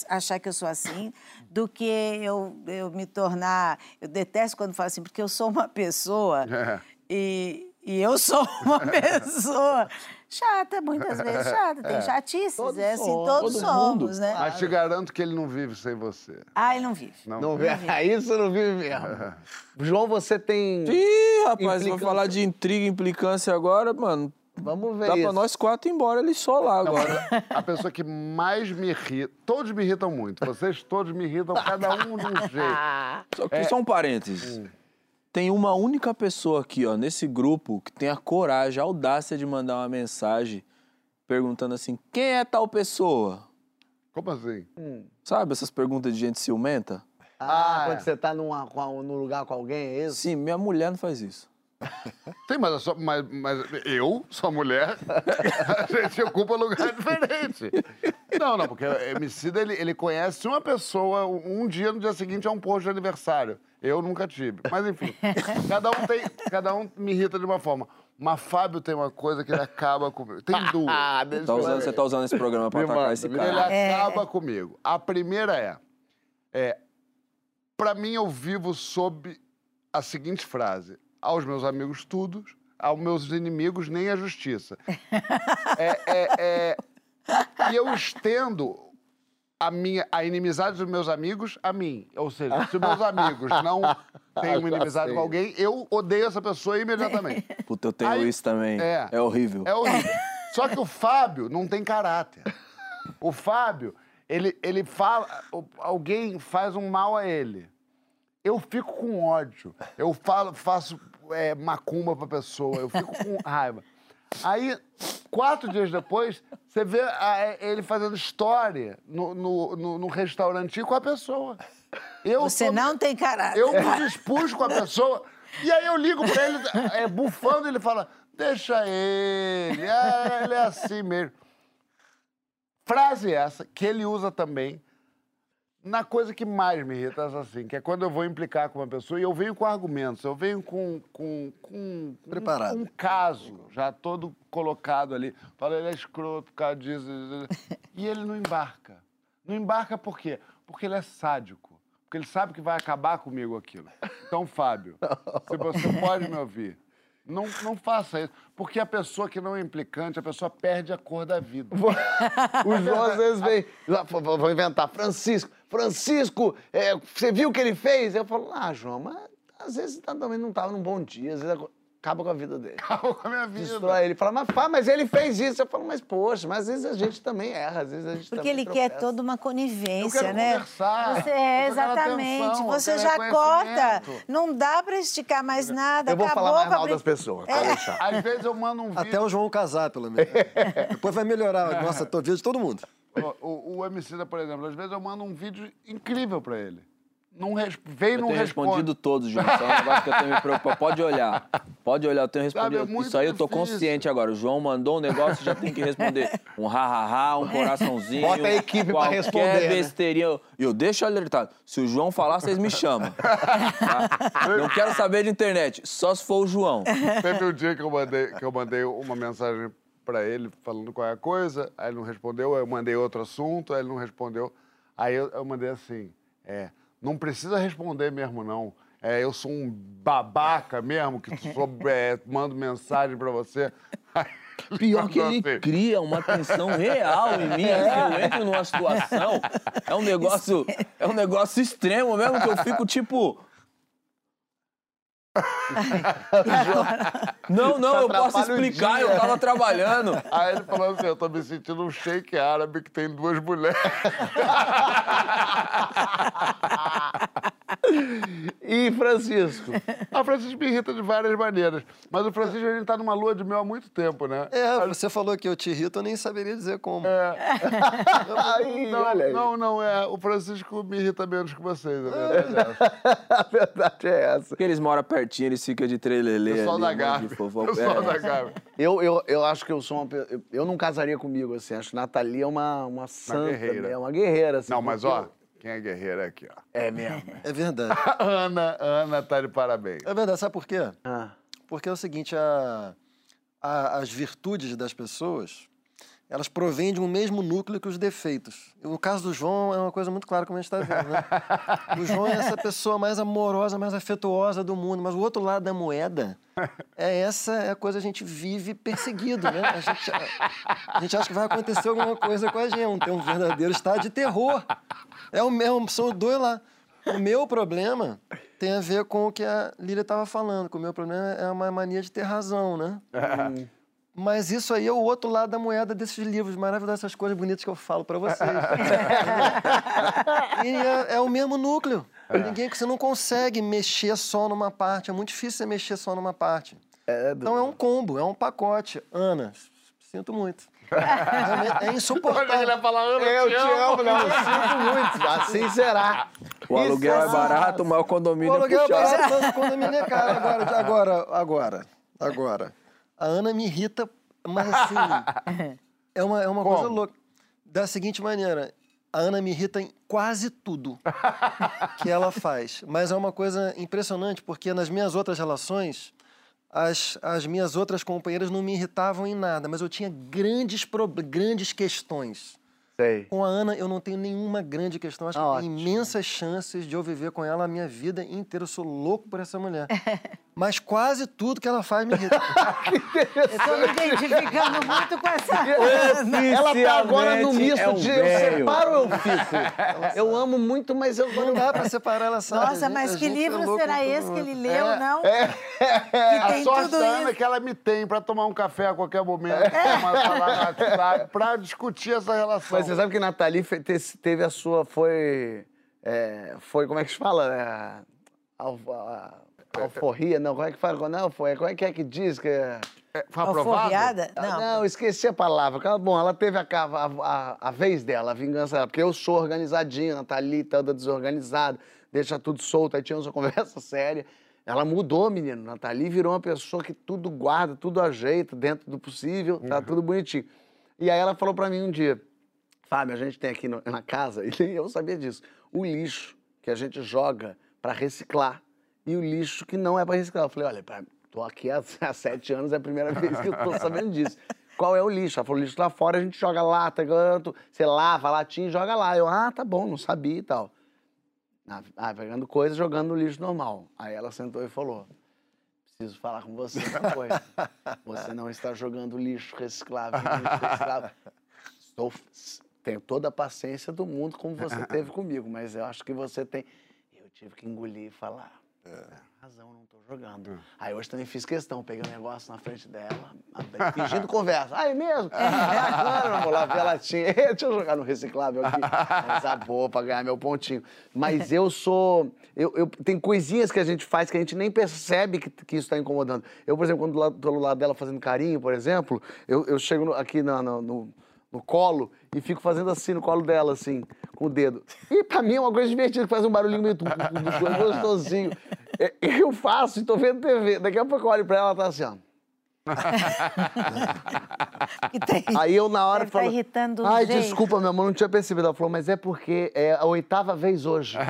S5: achar que eu sou assim do que eu, eu me tornar. Eu detesto quando falo assim, porque eu sou uma pessoa
S1: É.
S5: e, e eu sou uma pessoa chata, muitas vezes chata. Tem chatices,
S4: Todos
S5: é assim,
S4: somos,
S5: todos
S2: todo
S5: somos,
S2: mundo.
S5: né?
S1: Mas te garanto que ele não vive sem você.
S5: Ah, ele não vive.
S1: Não.
S4: Não vê, isso não vive mesmo. João, você tem.
S2: Ih, rapaz,
S4: Implicância.
S2: falar de intriga e implicância agora, mano.
S4: Vamos ver
S2: Dá
S4: isso.
S2: pra nós quatro ir embora ali só lá agora.
S1: A pessoa que mais me irrita. Todos me irritam muito. Vocês todos me irritam, cada um de um jeito.
S2: Só que só um parênteses. Tem uma única pessoa aqui, ó, nesse grupo, que tem a coragem, a audácia de mandar uma mensagem perguntando assim: quem é tal pessoa?
S1: Como assim?
S2: Sabe essas perguntas de gente ciumenta?
S4: Ah,
S1: Ah,
S4: quando
S1: é.
S4: você tá numa, num lugar com alguém, é isso?
S2: Sim, minha mulher não faz isso.
S1: Tem, mas, eu sou- mas, mas eu sou mulher, a gente ocupa lugar diferente. Não, não, porque o Emicida, ele, ele conhece uma pessoa, um dia, no dia seguinte, é um post de aniversário. Eu nunca tive. Mas, enfim, cada um, tem, cada um me irrita de uma forma. Mas Fábio tem uma coisa que ele acaba comigo. Tem duas.
S4: Ah,
S2: Tá usando- você tá usando esse programa pra
S4: Me
S2: atacar
S4: manda,
S2: esse cara.
S1: Ele
S5: É.
S1: acaba comigo. A primeira é, é para mim eu vivo sob a seguinte frase: aos meus amigos tudo, aos meus inimigos nem a justiça. É, é, é, e eu estendo a minha a inimizade dos meus amigos a mim. Ou seja, se meus amigos não têm uma
S4: Já
S1: inimizade com alguém, eu odeio essa pessoa imediatamente.
S2: Puta, eu tenho
S1: Aí-
S2: isso também.
S1: é.
S2: É, horrível.
S1: É horrível. Só que o Fábio não tem caráter. O Fábio, ele, ele fala. Alguém faz um mal a ele. Eu fico com ódio. Eu falo, faço é, macumba pra pessoa. Eu fico com raiva. Aí, quatro dias depois, você vê a- ele fazendo história no, no, no, no restaurantinho com a pessoa. Eu
S5: Você
S1: sou-
S5: não tem caráter.
S1: eu me dispus com a pessoa. E aí eu ligo pra ele, é, bufando, ele fala: deixa ele, ah, ele é assim mesmo. Frase essa que ele usa também na coisa que mais me irrita, essa assim, que é quando eu vou implicar com uma pessoa e eu venho com argumentos, eu venho com, com, com um-
S3: Preparado.
S1: Um, caso já todo colocado ali. Fala, ele é escroto por causa disso. E ele não embarca. Não embarca por quê? Porque ele é sádico. Porque ele sabe que vai acabar comigo aquilo. Então, Fábio, se você pode me ouvir, não, não faça isso. Porque a pessoa que não é implicante, a pessoa perde a cor da vida.
S4: O João às vezes vem. vou inventar. Francisco, Francisco, é, você viu o que ele fez? Eu falo, ah, João, mas às vezes tá- também não tava num bom dia, às vezes acaba com a vida dele.
S1: Acabou com a minha vida.
S4: Destrói ele. Fala, mas, pá, mas ele fez isso. Eu falo, mas poxa, mas às vezes a gente também erra, às vezes a gente
S5: Porque ele quer
S4: tropeça.
S5: toda uma
S1: Eu
S5: conivência,
S1: quero
S5: né?
S1: conversar,
S5: Você
S1: eu
S5: é, exatamente.
S1: atenção, eu
S5: Você já corta. Não dá pra esticar mais nada.
S4: Eu vou
S5: Acabou
S4: falar mais mal
S5: brin-
S4: das pessoas, deixar.
S1: Às vezes eu mando um vídeo.
S3: Até o João casar, pelo menos. Depois vai melhorar. Nossa, a vida de todo mundo.
S1: O, o, o Emicida, por exemplo, às vezes eu mando um vídeo incrível pra ele. não res... vem
S2: Eu
S1: não
S2: tenho
S1: responde.
S2: respondido todos, João. Isso é um negócio que eu tenho me preocupado. Pode olhar. Pode olhar, eu tenho
S1: Sabe,
S2: respondido.
S1: é muito
S2: Isso aí eu tô
S1: difícil.
S2: consciente agora. O João mandou um negócio, já tem que responder. Um ha-ha-ha, um coraçãozinho.
S4: Bota a equipe pra
S2: qualquer
S4: responder, né?
S2: besteirinha. E eu deixo alertado. Se o João falar, vocês me chamam. tá? Não quero saber de internet, só se for o João.
S1: Teve um dia que eu mandei, que eu mandei uma mensagem pra ele falando qualquer coisa, aí ele não respondeu, aí eu mandei outro assunto, aí ele não respondeu. Aí eu, eu mandei assim, é, não precisa responder mesmo, não. É, eu sou um babaca mesmo, que sou, é, mando mensagem pra você. Aí
S2: Pior que ele
S1: assim,
S2: cria uma tensão real em mim. assim, eu entro numa situação, é um negócio, é um negócio extremo mesmo, que eu fico tipo. Não, não, eu posso explicar, eu tava trabalhando.
S1: Aí ele falou assim, eu tô me sentindo um shake árabe que tem duas mulheres.
S4: E Francisco?
S1: A Francisco me irrita de várias maneiras. Mas o Francisco, a gente tá numa lua de mel há muito tempo, né?
S3: É, você falou que eu te irrito, eu nem saberia dizer como.
S4: Aí,
S1: Não,
S4: olha aí.
S1: não, não, é. O Francisco me irrita menos que vocês, a verdade é essa.
S4: A verdade é essa.
S2: Porque eles moram pertinho, eles ficam de trelelê
S1: Pessoal
S2: ali,
S1: da
S2: de
S1: Gávea.
S2: Fofo-
S1: Pessoal
S2: É.
S1: da Gávea.
S4: Eu, eu, eu acho que eu sou uma pessoa. Eu não casaria comigo, assim. Acho que Nathalie é uma, uma santa.
S1: guerreira.
S4: É uma guerreira, assim.
S1: Não, mas ó,
S4: eu-
S1: quem é guerreiro é aqui, ó.
S4: É mesmo.
S3: É verdade.
S1: A Ana, a Ana tá de parabéns.
S3: É verdade, sabe por quê?
S4: Ah.
S3: Porque é o seguinte, a- a- as virtudes das pessoas, elas provêm de um mesmo núcleo que os defeitos. No caso do João, é uma coisa muito clara, como a gente está vendo, né? O João é essa pessoa mais amorosa, mais afetuosa do mundo, mas o outro lado da moeda é essa é a coisa que a gente vive perseguido, né? A gente, a gente acha que vai acontecer alguma coisa com a gente, tem um verdadeiro estado de terror. É o mesmo, são dois lá. O meu problema tem a ver com o que a Lília estava falando, que o meu problema é uma mania de ter razão, né? Mas isso aí é o outro lado da moeda desses livros maravilhosos, essas coisas bonitas que eu falo para vocês. e é, é o mesmo núcleo. Ninguém que você não consegue mexer só numa parte. É muito difícil você mexer só numa parte. então é um combo, é um pacote. Ana, sinto muito. É insuportável.
S1: Ele falar, Ana,
S4: Eu te amo, não. Eu sinto muito. Assim será.
S2: O aluguel é barato, mas o
S3: O
S2: condomínio é
S3: aluguel é barato, mas o condomínio é caro. Agora, agora, agora, agora. A Ana me irrita, mas assim, é uma, é uma coisa louca. Da seguinte maneira, a Ana me irrita em quase tudo que ela faz. Mas é uma coisa impressionante, porque nas minhas outras relações, as, as minhas outras companheiras não me irritavam em nada, mas eu tinha grandes, grandes questões.
S4: Sei.
S3: Com a Ana, eu não tenho nenhuma grande questão. Acho que tem
S4: Ótimo.
S3: imensas chances de eu viver com ela a minha vida inteira. Eu sou louco por essa mulher. Mas quase tudo que ela faz me irrita.
S5: Eu tô me identificando muito com essa Ana.
S4: Ela tá agora no misto
S2: é um
S4: de eu separo ou eu fico. Eu amo muito, mas eu
S3: Não dá pra separar ela, sabe?
S5: Nossa, mas
S3: gente-
S5: que
S3: é
S5: livro
S3: louco
S5: será esse que ele leu, não?
S1: É,
S5: Que tem
S1: a sorte
S5: tudo
S1: da Ana é que ela me tem pra tomar um café a qualquer momento, pra falar pra discutir essa relação.
S4: Mas você sabe que Nathalie teve a sua. Foi. é, foi, como é que se fala? Al- a- Alforria? Não, como é que fala? Não, foi. Como é que é que diz? Que é...
S1: Foi aprovado?
S5: Alforriada?
S4: Ah,
S5: Não.
S4: Não, esqueci a palavra. Bom, ela teve a, a, a- a vez dela, a vingança dela. Porque eu sou organizadinha, Nathalie toda desorganizada, deixa tudo solto. Aí tinha uma conversa séria. Ela mudou, menino. Nathalie virou uma pessoa que tudo guarda, tudo ajeita dentro do possível, tá tudo bonitinho. E aí ela falou pra mim um dia, Fábio, a gente tem aqui no- na casa, e nem eu sabia disso, o lixo que a gente joga pra reciclar e o lixo que não é pra reciclar. Eu falei, olha, tô aqui há, há sete anos, é a primeira vez que eu tô sabendo disso. Qual é o lixo? Ela falou, o lixo lá fora a gente joga lata, canto, você lava latinha e joga lá. Eu, ah, tá bom, não sabia e tal. Ah, ah, pegando coisa, jogando no lixo normal. Aí ela sentou e falou, preciso falar com você uma coisa. Você não está jogando lixo reciclável, lixo reciclável. Estou, tenho toda a paciência do mundo como você teve comigo, mas eu acho que você tem. Eu tive que engolir e falar. "Tem Razão, não estou jogando. Aí hoje também fiz questão, peguei um negócio na frente dela, fingindo conversa. Ah, é mesmo? Bacana, vou lá ver a latinha. Deixa eu jogar no reciclável aqui. Coisa boa pra ganhar meu pontinho. Mas eu sou. Eu, eu- tem coisinhas que a gente faz que a gente nem percebe que, que isso está incomodando. Eu, por exemplo, quando tô do lado dela fazendo carinho, por exemplo, eu, eu chego aqui na- na- no, no colo e fico fazendo assim no colo dela, assim. com o dedo. E pra mim é uma coisa divertida, que faz um barulhinho meio gostosinho. É, Eu faço e tô vendo TV. Daqui a pouco eu olho pra ela, ela tá assim, ó.
S5: Tem-
S4: Aí eu, na hora,
S5: Deve tá
S4: falo...
S5: irritando o
S4: Ai,
S5: jeito."
S4: desculpa, meu amor, não tinha percebido. Ela falou, mas é porque é a oitava vez hoje.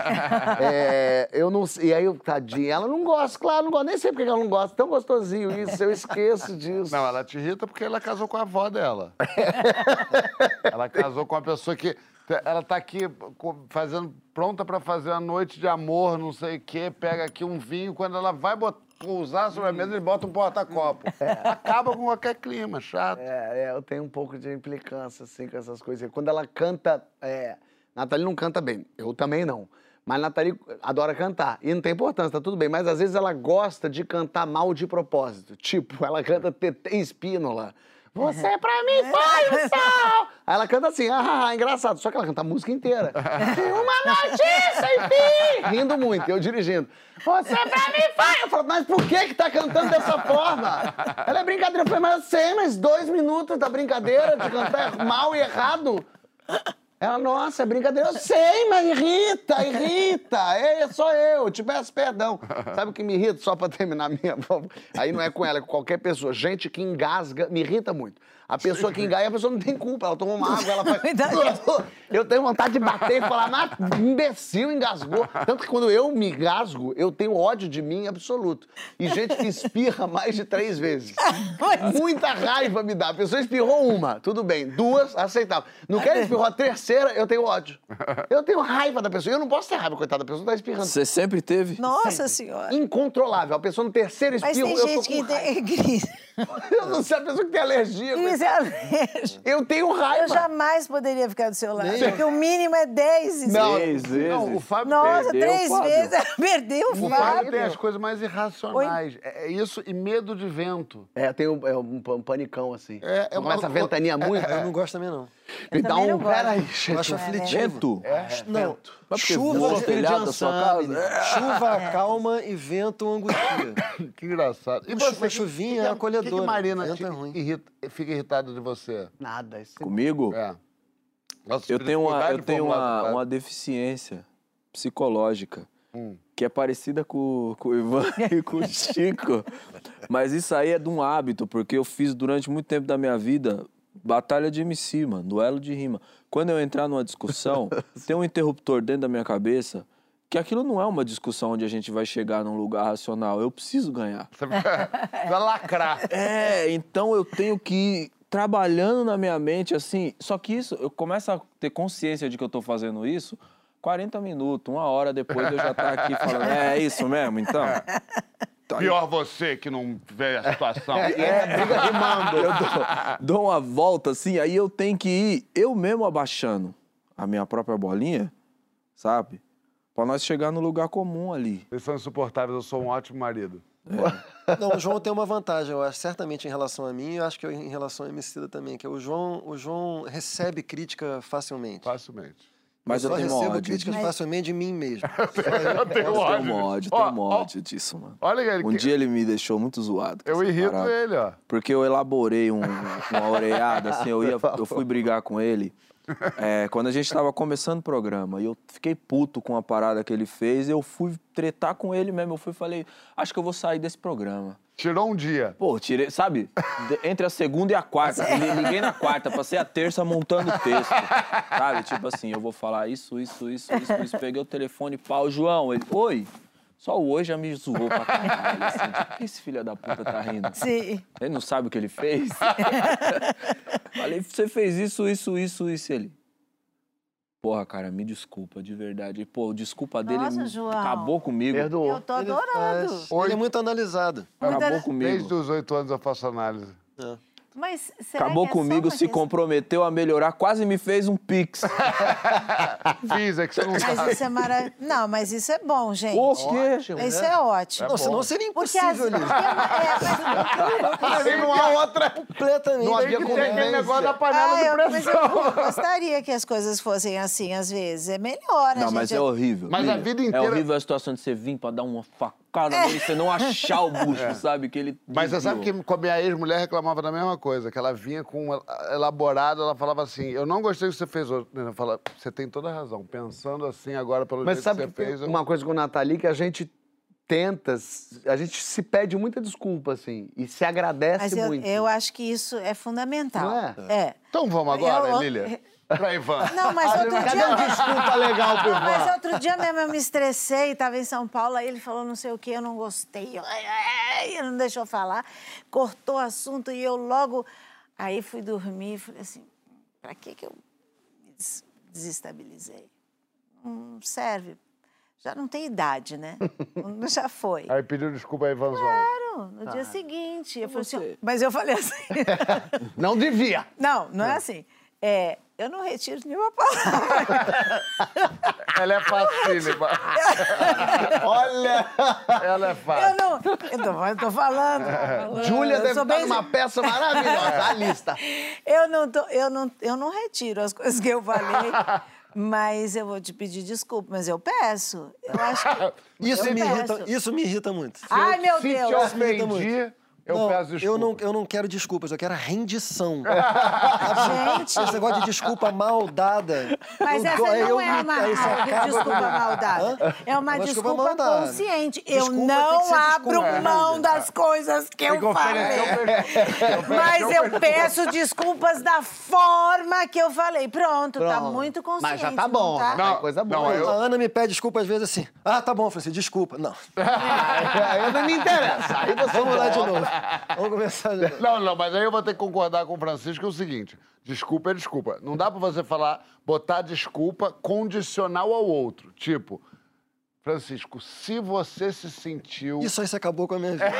S4: É, eu não sei. E aí, eu, tadinha, ela não gosta, claro, não gosta. Nem sei porque ela não gosta. Tão gostosinho isso, eu esqueço disso.
S1: Não, ela te irrita porque ela casou com a avó dela. ela casou com uma pessoa que. Ela tá aqui fazendo, pronta pra fazer uma noite de amor, não sei o quê, pega aqui um vinho, quando ela vai bot- pousar sobre a mesa, ele bota um porta-copo. Acaba com qualquer clima, chato.
S4: É, é, eu tenho um pouco de implicância, assim, com essas coisas. Quando ela canta. É, Nathalie não canta bem, eu também não. Mas Nathalie adora cantar. E não tem importância, tá tudo bem. Mas às vezes ela gosta de cantar mal de propósito. Tipo, ela canta TT Espínola. Você pra mim foi o sol! Aí ela canta assim, ah, ah, ah, engraçado. Só que ela canta a música inteira. Uma noite sem fim! Rindo muito, eu dirigindo. Você pra mim foi! Eu falo, mas por que que tá cantando dessa forma? Ela é brincadeira. Eu falei, mas eu sei, mas dois minutos da brincadeira de cantar mal e errado. Ela, nossa, é brincadeira. Eu sei, mas irrita, irrita. É só eu, te peço perdão. Sabe o que me irrita? Só pra terminar a minha. Aí não é com ela, é com qualquer pessoa. Gente que engasga, me irrita muito. A pessoa que engasga, a pessoa não tem culpa. Ela toma uma água, ela faz. Eu tenho vontade de bater e falar, mas imbecil engasgou. Tanto que quando eu me engasgo, eu tenho ódio de mim absoluto. E gente que espirra mais de três vezes. Muita raiva me dá. A pessoa espirrou uma, tudo bem. Duas, aceitável. Não quer espirrou a terceira, eu tenho ódio. Eu tenho raiva da pessoa. Eu não posso ter raiva, coitada. A pessoa tá espirrando.
S2: Você sempre teve?
S5: Nossa Senhora.
S4: Incontrolável. A pessoa no terceiro
S5: Mas
S4: espirro,
S5: tem
S4: eu tô
S5: gente
S4: com
S5: que
S4: raiva.
S5: tem.
S4: Eu não sei a pessoa que tem alergia.
S5: Crise é alérgica.
S4: Eu tenho raiva.
S5: Eu jamais poderia ficar do seu lado, porque o mínimo é 10
S4: Não,
S2: Três vezes.
S1: Não, o Fábio
S5: Nossa,
S2: Perdeu,
S5: três
S2: Fábio.
S5: vezes. Perdeu o
S1: tem, o Fábio
S5: Fábio.
S1: tem as coisas mais irracionais. É é isso e medo de vento.
S4: É, tem um, é um, um panicão assim.
S1: É, é
S4: começa a ventania muito.
S3: Eu não gosto também, não.
S4: Me dá um.
S5: não gosto.
S4: Peraí,
S3: Eu acho aflitivo.
S2: Vento?
S3: Não.
S2: Mas porque
S3: Chuva,
S2: telhado da sua casa? É.
S3: chuva calma e vento angustia.
S1: Que engraçado. E
S3: Uma
S1: você,
S3: chuvinha
S1: que que-
S3: acolhedora.
S1: Que que Marina
S3: Vento é
S1: irrita- fica irritada de você?
S4: Nada. Isso
S2: Comigo?
S1: É. Nossa,
S2: Eu tenho uma, eu tenho uma, uma deficiência psicológica
S1: Hum.
S2: que é parecida com, com o Ivan e com o Chico. Mas isso aí é de um hábito, porque eu fiz durante muito tempo da minha vida batalha de MC, mano, duelo de rima. Quando eu entrar numa discussão, tem um interruptor dentro da minha cabeça que aquilo não é uma discussão onde a gente vai chegar num lugar racional. Eu preciso ganhar.
S1: Você vai lacrar.
S2: É, então eu tenho que trabalhando na minha mente, assim. Só que isso, eu começo a ter consciência de que eu tô fazendo isso 40 minutos, uma hora depois de eu já estar aqui falando. É isso mesmo, então? Tá.
S1: Pior você que não vê a situação.
S2: É, briga rimando. Eu dou, dou uma volta assim, aí eu tenho que ir eu mesmo abaixando a minha própria bolinha, sabe? Pra nós chegar no lugar comum ali.
S1: Vocês são insuportáveis, eu sou um ótimo marido.
S3: Não, o João tem uma vantagem, eu acho, certamente em relação a mim, e eu acho que em relação ao Emicida também, que é o João, o João recebe crítica facilmente.
S1: Facilmente.
S2: Mas eu,
S3: só
S2: tenho
S3: recebo
S2: ódio.
S3: críticas facilmente de mim mesmo.
S1: Eu tenho
S2: Eu
S1: ódio.
S2: tenho ódio,
S1: Ó,
S2: tenho
S1: ó,
S2: ódio disso, mano.
S1: Olha ele.
S2: Um
S1: que-
S2: dia ele me deixou muito zoado.
S1: Eu irrito
S2: parada.
S1: ele, ó.
S2: Porque eu elaborei um- uma oreada, assim, eu, ia, eu fui brigar com ele é, quando a gente tava começando o programa. E eu fiquei puto com a parada que ele fez. Eu fui tretar com ele mesmo. Eu fui e falei, acho que eu vou sair desse programa.
S1: Tirou um dia.
S2: Pô, tirei, sabe? De- entre a segunda e a quarta. li- Liguei na quarta, passei a terça montando o texto. Sabe? Tipo assim, eu vou falar isso, isso, isso, isso, isso. Peguei o telefone, pau, João. Ele, oi. Só o oi já me zoou pra caralho. Assim, tipo, por que esse filho da puta tá rindo?
S5: Sim.
S2: Ele não sabe o que ele fez? Falei, você fez isso, isso, isso, isso. Ele. Porra, cara, me desculpa, de verdade. Pô, desculpa dele
S5: Nossa, João.
S2: acabou comigo.
S4: Perdoou.
S5: Eu tô
S3: Ele
S5: adorando.
S3: faz- Ele é muito analisado.
S2: Acabou comigo.
S1: Desde os oito anos eu faço análise.
S3: É.
S5: Mas será
S2: Acabou
S5: que é
S2: comigo, se
S5: questão-
S2: comprometeu a melhorar, quase me fez um pix.
S1: Fiz, é que você não
S5: Mas
S1: sabe.
S5: isso é maravilhoso. Não, mas isso é bom, gente.
S2: O quê?
S5: Isso é ótimo.
S3: Não, senão seria impossível, Liz.
S5: é, mas...
S4: Aí não há outra.
S3: Completamente.
S4: Não havia convivência.
S1: negócio da panela
S5: Ah,
S1: de
S5: eu, mas
S1: pressão.
S5: eu gostaria que as coisas fossem assim, às vezes. É melhor, né,
S2: Não, mas
S5: gente?
S2: é horrível.
S1: Mas a vida inteira-
S2: É horrível a situação de você vir pra dar uma facada casa dele, você não achar o busto, sabe? Que ele
S1: Mas você sabe que com a minha ex-mulher reclamava da mesma coisa, que ela vinha com uma- elaborado, ela falava assim, eu não gostei do que você fez hoje. Ela fala, você tem toda a razão, pensando assim agora pelo
S4: Mas
S1: jeito
S4: sabe
S1: que
S4: que
S1: você
S4: tem
S1: fez... eu-
S4: uma coisa com o Nathalie que a gente tenta, a gente se pede muita desculpa, assim, e se agradece
S5: Mas eu,
S4: muito.
S5: eu acho que isso é fundamental.
S4: Não é?
S5: É.
S1: Então vamos agora,
S5: Eu-
S1: Emília, pra Ivan.
S5: Não, mas outro
S4: Cadê
S5: dia...
S4: uma desculpa legal pro
S5: Não, mas
S4: Ivan?
S5: outro dia mesmo eu me estressei, estava em São Paulo, aí ele falou não sei o que, eu não gostei. Eu, ai, ai, ele não deixou falar, cortou o assunto e eu logo... Aí fui dormir e falei assim, pra que que eu me des- desestabilizei? Não serve. Já não tem idade, né? Já foi.
S1: Aí pediu desculpa a Ivanzão.
S5: Claro, no dia seguinte. Eu falei assim, mas eu falei assim...
S4: Não devia.
S5: Não, não é assim. É, eu não retiro nenhuma palavra.
S1: Ela é facílima.
S4: Olha,
S1: Ela é
S5: Eu
S1: fácil.
S5: não. Eu tô, eu tô falando.
S4: Júlia
S5: Eu
S4: deve estar
S5: bem-
S4: numa peça maravilhosa, a lista.
S5: Eu não, tô, eu, não, eu não retiro as coisas que eu falei, mas eu vou te pedir desculpa, mas eu peço. Eu acho que.
S3: Isso
S5: eu
S3: me,
S5: peço.
S3: irrita, isso me irrita muito.
S5: Ai, meu
S1: Se
S5: Deus!
S1: te
S3: Isso me irrita
S1: ofendi, eu
S3: não,
S1: peço desculpa.
S3: eu não, eu não quero desculpas, eu quero a rendição.
S5: Gente.
S3: Esse negócio de desculpa mal dada.
S5: Mas
S3: eu
S5: essa não
S3: eu
S5: é uma desculpa mal dada. É uma
S3: Uma
S5: desculpa,
S3: desculpa mal dada.
S5: consciente. Eu
S3: Desculpa que
S5: não abro
S3: desculpa.
S5: mão das coisas que eu falei. Mas eu peço desculpas da forma que eu falei. Pronto, tá
S4: Pronto.
S5: muito consciente.
S4: Mas já tá bom,
S5: não tá?
S4: tá? coisa boa.
S1: não, eu-
S3: A Ana me pede desculpa às vezes assim. Ah, tá bom, eu falei assim, desculpa. Não.
S4: Aí não me interessa. Aí você
S3: Vamos lá de novo. Vamos começar.
S1: Não, não, mas aí eu vou ter que concordar com o Francisco é o seguinte: desculpa é desculpa. Não dá pra você falar, botar desculpa condicional ao outro. Tipo, Francisco, se você se sentiu.
S3: Isso aí você acabou com a minha vida.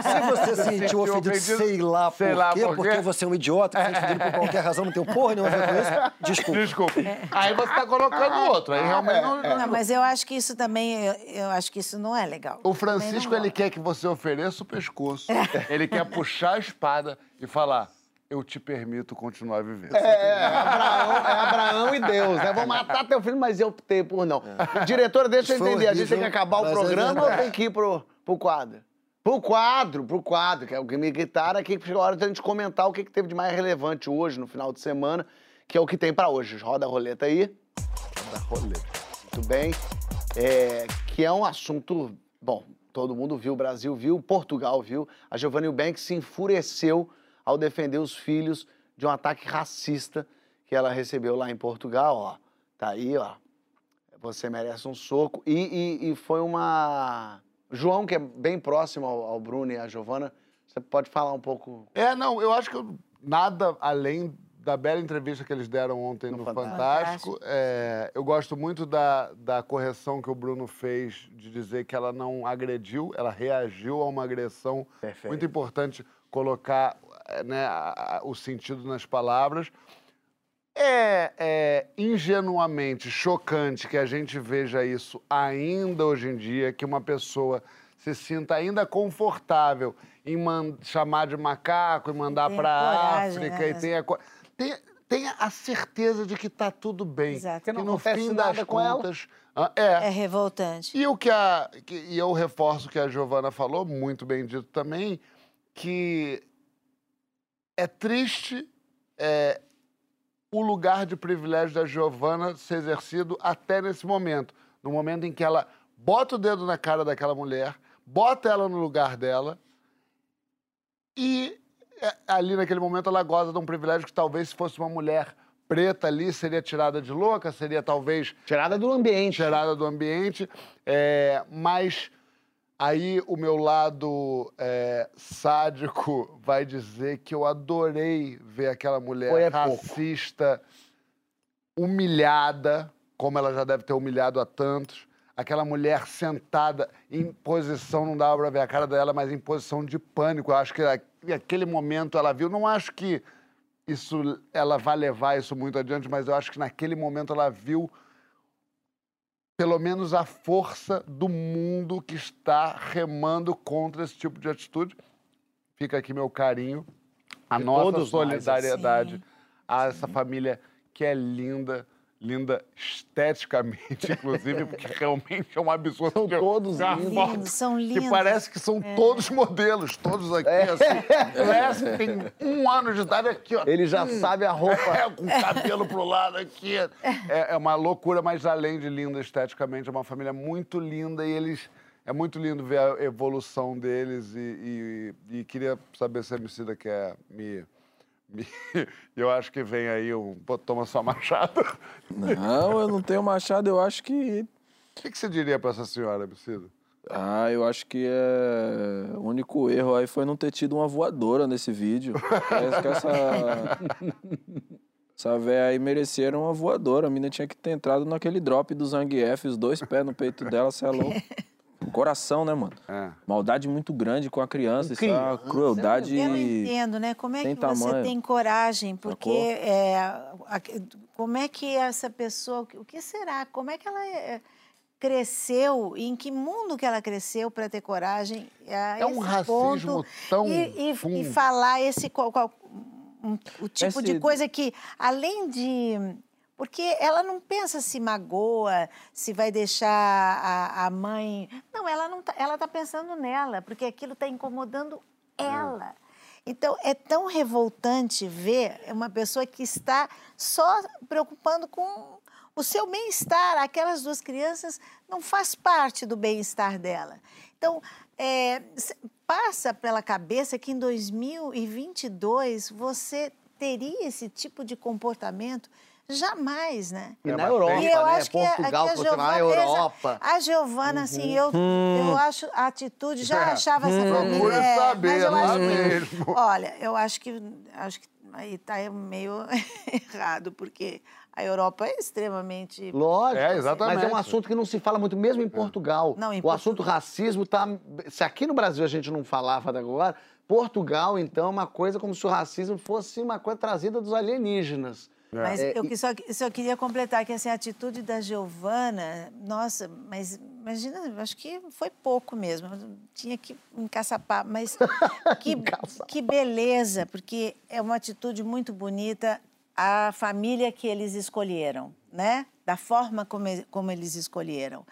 S3: Se você se sentiu
S1: sentiu
S3: ofendido,
S1: ofendido,
S3: sei lá por
S1: sei lá
S3: quê,
S1: por quê.
S3: porque você é um idiota, que foi ofendido por qualquer razão, não tem porra nenhuma a ver com isso, desculpa.
S1: Desculpa. Aí você tá colocando o outro. Aí realmente não.
S5: Não, mas eu acho que isso também, eu, eu acho que isso não é legal.
S1: O Francisco,
S5: não
S1: ele quer que você ofereça o pescoço. Ele quer puxar a espada e falar: Eu te permito continuar vivendo.
S4: É, Abraão, é Abraão e Deus, né? Vou matar teu filho, mas eu optei por não. Diretora, deixa eu entender. A gente tem que acabar o
S3: é
S4: programa ou tem que ir pro, pro quadro? Pro quadro, pro quadro, que é o que me gritaram aqui, que chegou a hora de a gente comentar o que, que teve de mais relevante hoje, no final de semana, que é o que tem pra hoje. Roda a roleta aí.
S1: Da roleta.
S4: Muito bem. É, que é um assunto. Bom, todo mundo viu, o Brasil viu, Portugal viu. A Giovanna Eubanks se enfureceu ao defender os filhos de um ataque racista que ela recebeu lá em Portugal. Ó, tá aí, ó. Você merece um soco. E, e- e foi uma. João, que é bem próximo ao, ao Bruno e à Giovanna, você pode falar um pouco.
S1: É, não, eu acho que eu- nada além da bela entrevista que eles deram ontem no,
S4: No
S1: Fantástico.
S5: Fantástico.
S1: É, eu gosto muito da, da correção que o Bruno fez de dizer que ela não agrediu, ela reagiu a uma agressão.
S4: Perfeito.
S1: Muito importante colocar né, a- a- o sentido nas palavras. É, é ingenuamente chocante que a gente veja isso ainda hoje em dia, que uma pessoa se sinta ainda confortável em chamar de macaco e mandar para a África
S5: né?
S1: e tenha, tenha, tenha a certeza de que está tudo bem.
S5: Exato.
S1: Que
S5: Que
S4: não
S1: no fim das contas... É,
S5: É revoltante.
S1: e o que a que- e eu reforço o que a Giovana falou, muito bem dito também, que é triste é, o lugar de privilégio da Giovana ser exercido até nesse momento, no momento em que ela bota o dedo na cara daquela mulher, bota ela no lugar dela e é, ali naquele momento ela goza de um privilégio que talvez se fosse uma mulher preta ali seria tirada de louca, seria talvez
S4: Tirada do ambiente.
S1: tirada do ambiente, é, mas aí o meu lado é, sádico vai dizer que eu adorei ver aquela mulher
S4: Foi é pouco.
S1: racista humilhada, como ela já deve ter humilhado a tantos. Aquela mulher sentada em posição, não dava pra ver a cara dela, mas em posição de pânico. Eu acho que naquele momento ela viu. Não acho que isso ela vai levar isso muito adiante, mas eu acho que naquele momento ela viu pelo menos a força do mundo que está remando contra esse tipo de atitude. Fica aqui meu carinho, a
S4: De
S1: nossa
S4: todos nós,
S1: solidariedade
S5: assim.
S1: a essa família que é linda, linda esteticamente, inclusive, porque realmente é um absurdo.
S4: São todos lindos.
S1: foto
S5: Lindos, são
S1: Que parece que são todos modelos, todos aqui, assim. Parece que tem um ano de idade aqui, ó.
S4: Ele já sabe a roupa.
S1: É, com o cabelo pro lado aqui. É, é uma loucura, mas além de linda esteticamente, é uma família muito linda e eles. É muito lindo ver a evolução deles e, e- e queria saber se a Emicida quer me. eu acho que vem aí um. Pô, toma sua machado.
S2: Não, eu não tenho machado, eu acho que.
S1: O que, que você diria pra essa senhora, Emicida?
S2: Ah, eu acho que é... o único erro aí foi não ter tido uma voadora nesse vídeo. Parece que essa. Essa véia aí mereceram uma voadora. A mina tinha que ter entrado naquele drop do Zangief, os dois pés no peito dela, você é louco. Coração, né, mano?
S1: É.
S2: Maldade muito grande com a criança. Isso é uma
S4: Criança,
S2: crueldade.
S5: Eu não entendo, né? Como é que você
S2: tamanho.
S5: tem coragem? Porque é, como é que essa pessoa, o que será? Como é que ela é, cresceu? Em que mundo que ela cresceu para ter coragem? a
S1: É um
S5: esse
S1: racismo
S5: ponto?
S1: tão
S5: e, e- e falar esse qual- qual- um- o tipo de
S2: Esse-
S5: coisa que além de porque ela não pensa se magoa, se vai deixar a, a mãe. Não, ela não tá, ela está pensando nela, porque aquilo está incomodando ela. Então, é tão revoltante ver uma pessoa que está só preocupando com o seu bem-estar. Aquelas duas crianças não faz parte do bem-estar dela. Então, é, passa pela cabeça que em 2022 você teria esse tipo de comportamento? Jamais, né?
S4: E
S1: É,
S4: na Europa,
S5: E eu
S4: né?
S5: acho que a-
S4: Portugal,
S5: que a
S4: você vai na
S5: Giovana-
S4: Europa.
S5: A Giovana, assim, eu, eu acho a atitude, já
S1: É.
S5: achava essa família. É,
S1: saber,
S5: mas eu acho que-
S1: mesmo.
S5: Olha, eu acho que acho que aí tá meio errado, porque a Europa é extremamente.
S4: Lógico.
S1: É, exatamente.
S4: Mas é um assunto que não se fala muito, mesmo em Portugal.
S5: Não, em
S4: o assunto racismo está. Se aqui no Brasil a gente não falava até agora, Portugal, então, é uma coisa como se o racismo fosse uma coisa trazida dos alienígenas.
S5: Mas
S4: É,
S5: eu
S4: e-
S5: só, só queria completar que assim, a atitude da Giovana, nossa, mas imagina, acho que foi pouco mesmo. Tinha que encaçapar, mas que, que beleza, porque é uma atitude muito bonita a família que eles escolheram, né? Da forma como, como eles escolheram.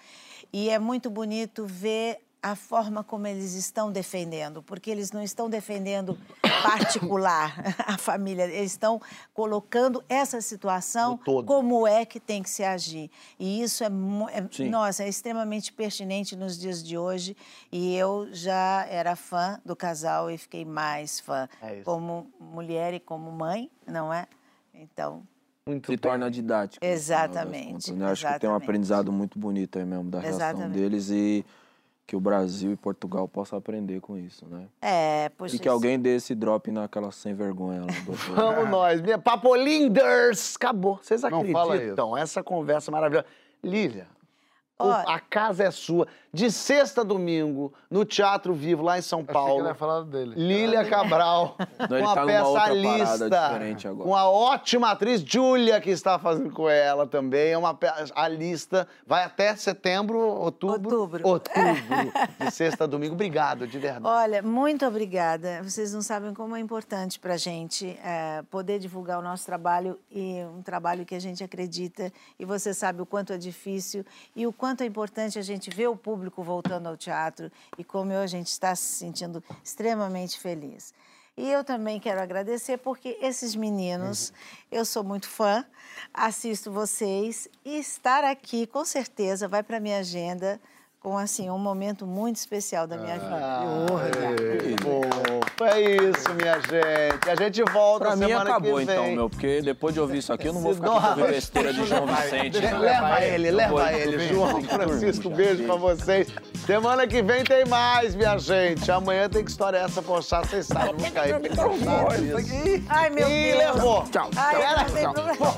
S5: E é muito bonito ver a forma como eles estão defendendo, porque eles não estão defendendo particular a família, eles estão colocando essa situação como é que tem que se agir. E isso é, é- nossa, é extremamente pertinente nos dias de hoje. E eu já era fã do casal e fiquei mais fã
S4: É isso.
S5: como mulher e como mãe, não é? Então,
S4: Muito
S2: se
S4: bem.
S2: torna didático.
S5: Exatamente,
S2: contas, né? Acho que tem um
S5: exatamente.
S2: aprendizado muito bonito aí mesmo da
S5: Exatamente.
S2: deles e que o Brasil e Portugal possam aprender com isso, né?
S5: é, poxa,
S2: E que alguém dê esse drop naquela sem vergonha lá do.
S4: Vamos nós. Minha Papolinders! Acabou. Vocês
S1: Não fala
S4: acreditam? Essa conversa maravilhosa.
S5: Ó.
S4: a casa é sua. De sexta a domingo, no Teatro Vivo, lá em São
S1: Achei que
S4: Paulo.
S1: ele ia falar dele.
S4: Lília Cabral,
S2: Não, ele
S4: com a
S2: tá
S4: peça lista,
S2: diferente agora.
S4: com a ótima atriz Júlia, que está fazendo com ela também. É uma pe- a lista vai até setembro, outubro.
S5: Outubro.
S4: Outubro, de sexta a domingo. Obrigado, de verdade.
S5: Olha, muito obrigada. Vocês não sabem como é importante para a gente eh, poder divulgar o nosso trabalho e um trabalho que a gente acredita. E você sabe o quanto é difícil e o quanto é importante a gente ver o público voltando ao teatro e como eu, a gente está se sentindo extremamente feliz. E eu também quero agradecer porque esses meninos, eu sou muito fã, assisto vocês e estar aqui com certeza vai para minha agenda com assim um momento muito especial da minha vida.
S4: Fofo, é isso, minha gente. A gente volta
S2: Pra mim
S4: semana
S2: acabou
S4: que vem.
S2: então, meu, porque depois de ouvir isso aqui eu não vou ficar
S4: não-
S2: besteira de João Vicente. Né?
S4: Leva ele, leva ele, João Francisco, beijo pra vocês. Semana que vem tem mais, minha gente. Amanhã tem que história essa postar, vocês sabem. Vou cair isso.
S5: Ai, meu
S4: Ih,
S5: Deus!
S4: levou.
S2: Tchau.
S5: Ai, não tem
S4: aí.
S5: problema.